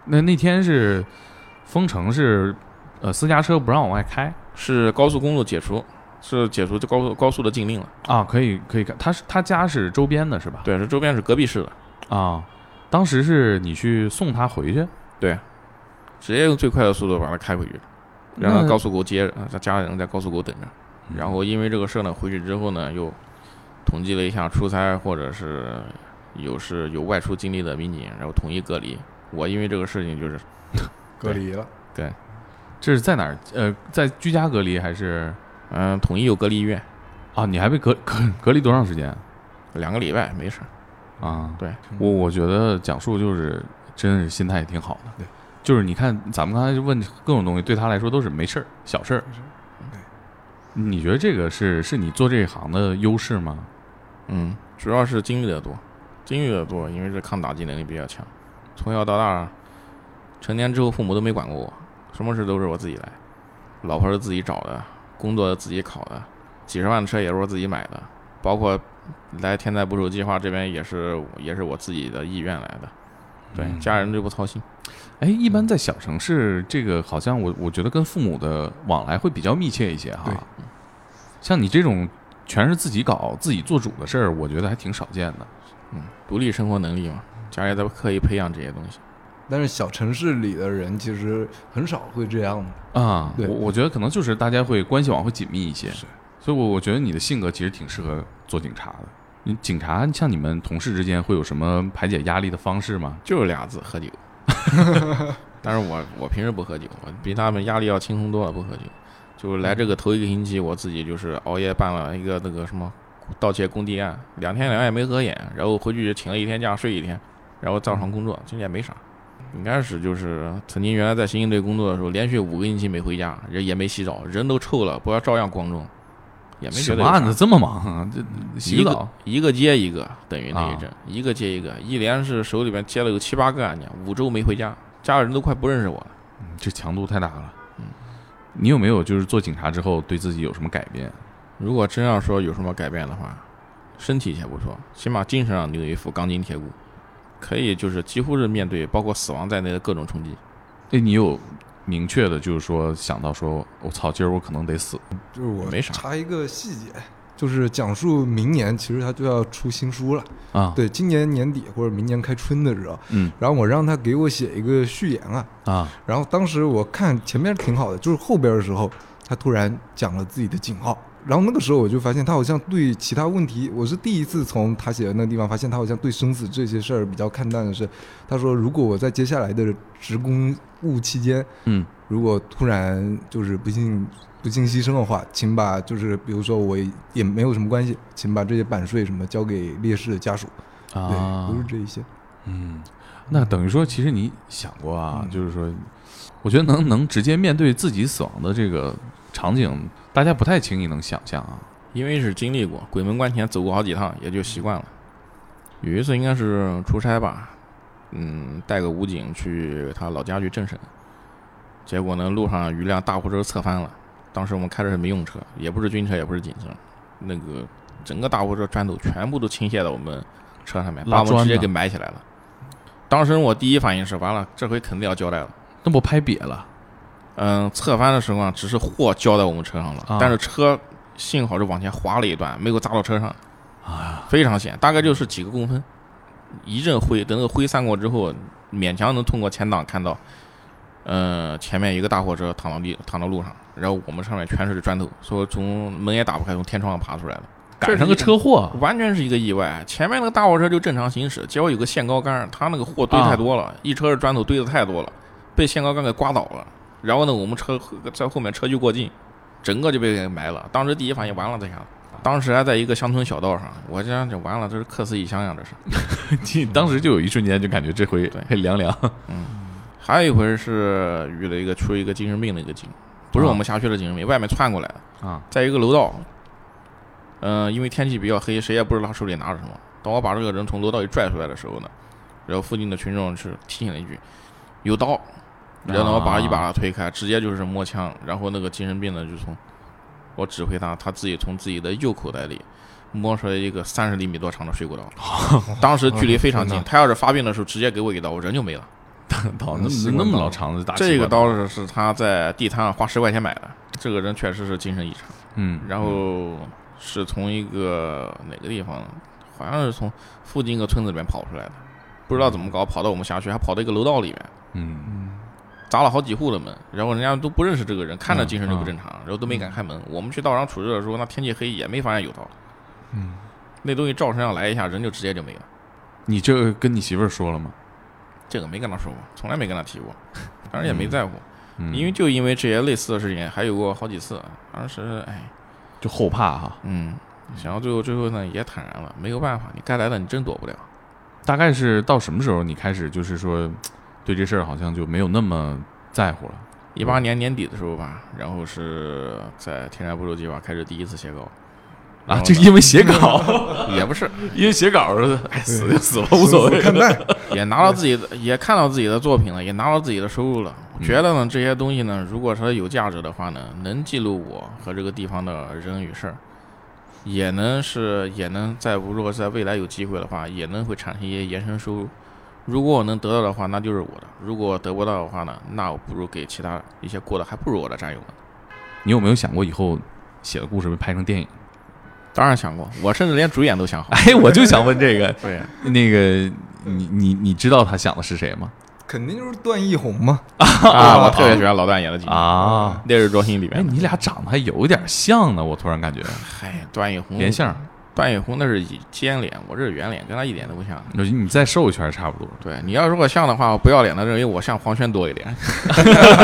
那那天是封城是，呃，私家车不让往外开是高速公路解除，是解除这高速高速的禁令了。啊，可以可以看。他是他家是周边的是吧？对，是周边是隔壁市的，啊，当时是你去送他回去，对直接用最快的速度把他开回去，让他高速给我接着，他家里人在高速给我等着。嗯然后因为这个事儿呢，回去之后呢，又统计了一下出差或者是有是有外出经历的民警，然后统一隔离。我因为这个事情就是 隔离了，对这是在哪儿？呃，在居家隔离还是嗯、统一有隔离医院，啊？你还被隔隔隔离多长时间两个礼拜没事儿。啊？对我我觉得讲述就是真是心态也挺好的。对，就是你看咱们刚才就问各种东西，对他来说都是没事儿、小事儿没事儿。对你觉得这个是是你做这一行的优势吗？嗯，主要是经历的多，经历的多，因为这抗打击能力比较强。从小到大，成年之后父母都没管过我，什么事都是我自己来，老婆是自己找的，工作自己考的，几十万的车也是我自己买的，包括来天才捕手计划这边也是也是我自己的意愿来的，对，嗯家人就不操心。哎，一般在小城市，这个好像我我觉得跟父母的往来会比较密切一些哈对。像你这种全是自己搞、自己做主的事儿，我觉得还挺少见的。嗯，独立生活能力嘛，家里在刻意培养这些东西。但是小城市里的人其实很少会这样的。啊，对我我觉得可能就是大家会关系网会紧密一些，是所以我我觉得你的性格其实挺适合做警察的。你警察像你们同事之间会有什么排解压力的方式吗？就是俩字，喝酒。但是我我平时不喝酒，我比他们压力要轻松多了，不喝酒。就是来这个头一个星期，我自己就是熬夜办了一个那个什么盗窃工地案，两天两夜没合眼，然后回去就请了一天假睡一天，然后照常工作，其实也没啥。应该是就是曾经原来在刑警队工作的时候，连续五个星期没回家，人也没洗澡，人都臭了，不要照样光荣，也没觉什得案子这么忙啊？这洗一个一个接一个，等于那啊一阵、一个接一个，一连是手里边接了有七八个案件，五周没回家，家里人都快不认识我了。嗯这强度太大了。嗯，你有没有就是做警察之后对自己有什么改变？如果真要说有什么改变的话，身体先不说，起码精神上你有一副钢筋铁骨，可以就是几乎是面对包括死亡在内的各种冲击。哎，你有明确的，就是说想到说，我操，今儿我可能得死。就是我没啥。查一个细节，就是讲述明年其实他就要出新书了，啊，对，今年年底或者明年开春的时候，嗯。然后我让他给我写一个序言啊，啊。然后当时我看前面挺好的，就是后边的时候，他突然讲了自己的警号，然后那个时候我就发现他好像对其他问题，我是第一次从他写的那个地方发现他好像对生死这些事儿比较看淡的是，他说如果我在接下来的职工务期间，嗯如果突然就是不幸不幸牺牲的话，请把就是比如说我也没有什么关系，请把这些版税什么交给烈士的家属，对，啊。都是这一些。嗯，那等于说，其实你想过啊，嗯。就是说，我觉得能能直接面对自己死亡的这个场景，大家不太轻易能想象啊。因为是经历过，鬼门关前走过好几趟，也就习惯了。有一次应该是出差吧，嗯，带个武警去他老家去政审，结果呢路上一辆大货车侧翻了，当时我们开的是民用车，也不是军车，也不是警车，那个整个大货车砖头全部都倾泻到我们车上面，把我们直接给埋起来了。当时我第一反应是，完了，这回肯定要交代了。那不拍瘪了嗯，侧翻的时候啊，只是货浇在我们车上了，啊但是车幸好是往前滑了一段，没有砸到车上，啊？非常险，大概就是几个公分。一阵灰，等那个灰散过之后，勉强能通过前挡看到，呃，前面一个大货车躺到地躺到路上，然后我们上面全是砖头，说从门也打不开，从天窗上爬出来了，赶上个车祸完全是一个意外。前面那个大货车就正常行驶，结果有个限高杆，他那个货堆太多了，一车的砖头堆的太多了，被限高杆给刮倒了。然后呢，我们车在后面车距过近，整个就被给埋了。当时第一反应完了，这下子。当时还在一个乡村小道上，我这样就完了，这是客死异乡呀，这是。你当时就有一瞬间就感觉这回很凉凉嗯还有一回是遇了一个出一个精神病的一个警，不是我们辖区的精神病，外面窜过来的，啊在一个楼道，嗯、因为天气比较黑，谁也不知道他手里拿着什么。当我把这个人从楼道里拽出来的时候呢，然后附近的群众是提醒了一句：“有刀。”然后呢，我把一把他推开，直接就是摸枪，然后那个精神病呢就从我指挥他，他自己从自己的右口袋里摸出来一个三十厘米多长的水果刀，当时距离非常近，他要是发病的时候直接给我一刀，我人就没了。刀那习惯刀么那么老长的大这个刀是是他在地摊上花十块钱买的，这个人确实是精神异常。嗯，然后是从一个哪个地方，好像是从附近一个村子里面跑出来的，不知道怎么搞，跑到我们辖区，还跑到一个楼道里面，嗯砸了好几户的门，然后人家都不认识这个人，看着嗯精神就不正常，然后都没敢开门。我们去道上处置的时候，那天气黑也没发现有刀，嗯，那东西照身上来一下，人就直接就没了。你这个跟你媳妇儿说了吗？这个没跟她说过，从来没跟她提过，当然也没在乎，嗯因为就因为这些类似的事情还有过好几次，当时哎，就后怕哈。嗯，想到最后最后呢也坦然了，没有办法，你该来的你真躲不了。大概是到什么时候你开始就是说对这事儿好像就没有那么在乎了？一八年年底的时候吧，然后是在天然步骤计划开始第一次写稿啊，后呢这因为写稿，也不是，因为写稿，哎，死就死了，无所谓。看待。也拿到自己的，也看到自己的作品了，也拿到自己的收入了。觉得呢，这些东西呢，如果说有价值的话呢，能记录我和这个地方的人与事儿，也能是也能在如果在未来有机会的话，也能会产生一些延伸收入。如果我能得到的话，那就是我的；如果得不到的话呢，那我不如给其他一些过得还不如我的战友们。你有没有想过以后写的故事被拍成电影？当然想过，我甚至连主演都想好。哎，我就想问这个，对，那个你你你知道他想的是谁吗？肯定就是段奕宏嘛。啊，我特别喜欢老段演的剧啊，《烈日灼心》里哎，面哎。你俩长得还有点像呢，我突然感觉嗨，段奕宏连相。段奕宏那是以尖脸，我这是圆脸，跟他一点都不像。你再瘦一圈差不多。对你要如果像的话，我不要脸的认为我像黄轩多一点，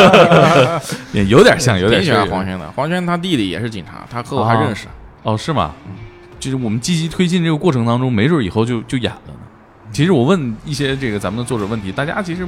也有点像，有点挺喜欢像黄轩的。黄轩他弟弟也是警察，他和我还认识。哦，是吗？就是我们积极推进这个过程当中，没准以后就就演了呢。其实我问一些这个咱们的作者问题，大家其实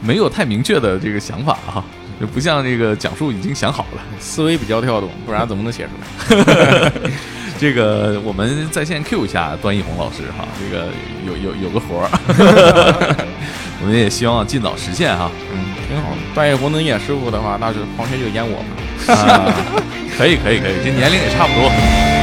没有太明确的这个想法啊，就不像这个讲述已经想好了。思维比较跳动，不然怎么能写出来？这个我们在线 Q 一下段奕宏老师哈，这个有有有个活儿，我们也希望尽早实现哈。嗯，挺好的。段奕宏能演师傅的话，那就黄轩就演我嘛。啊，可以可以可以，这年龄也差不多。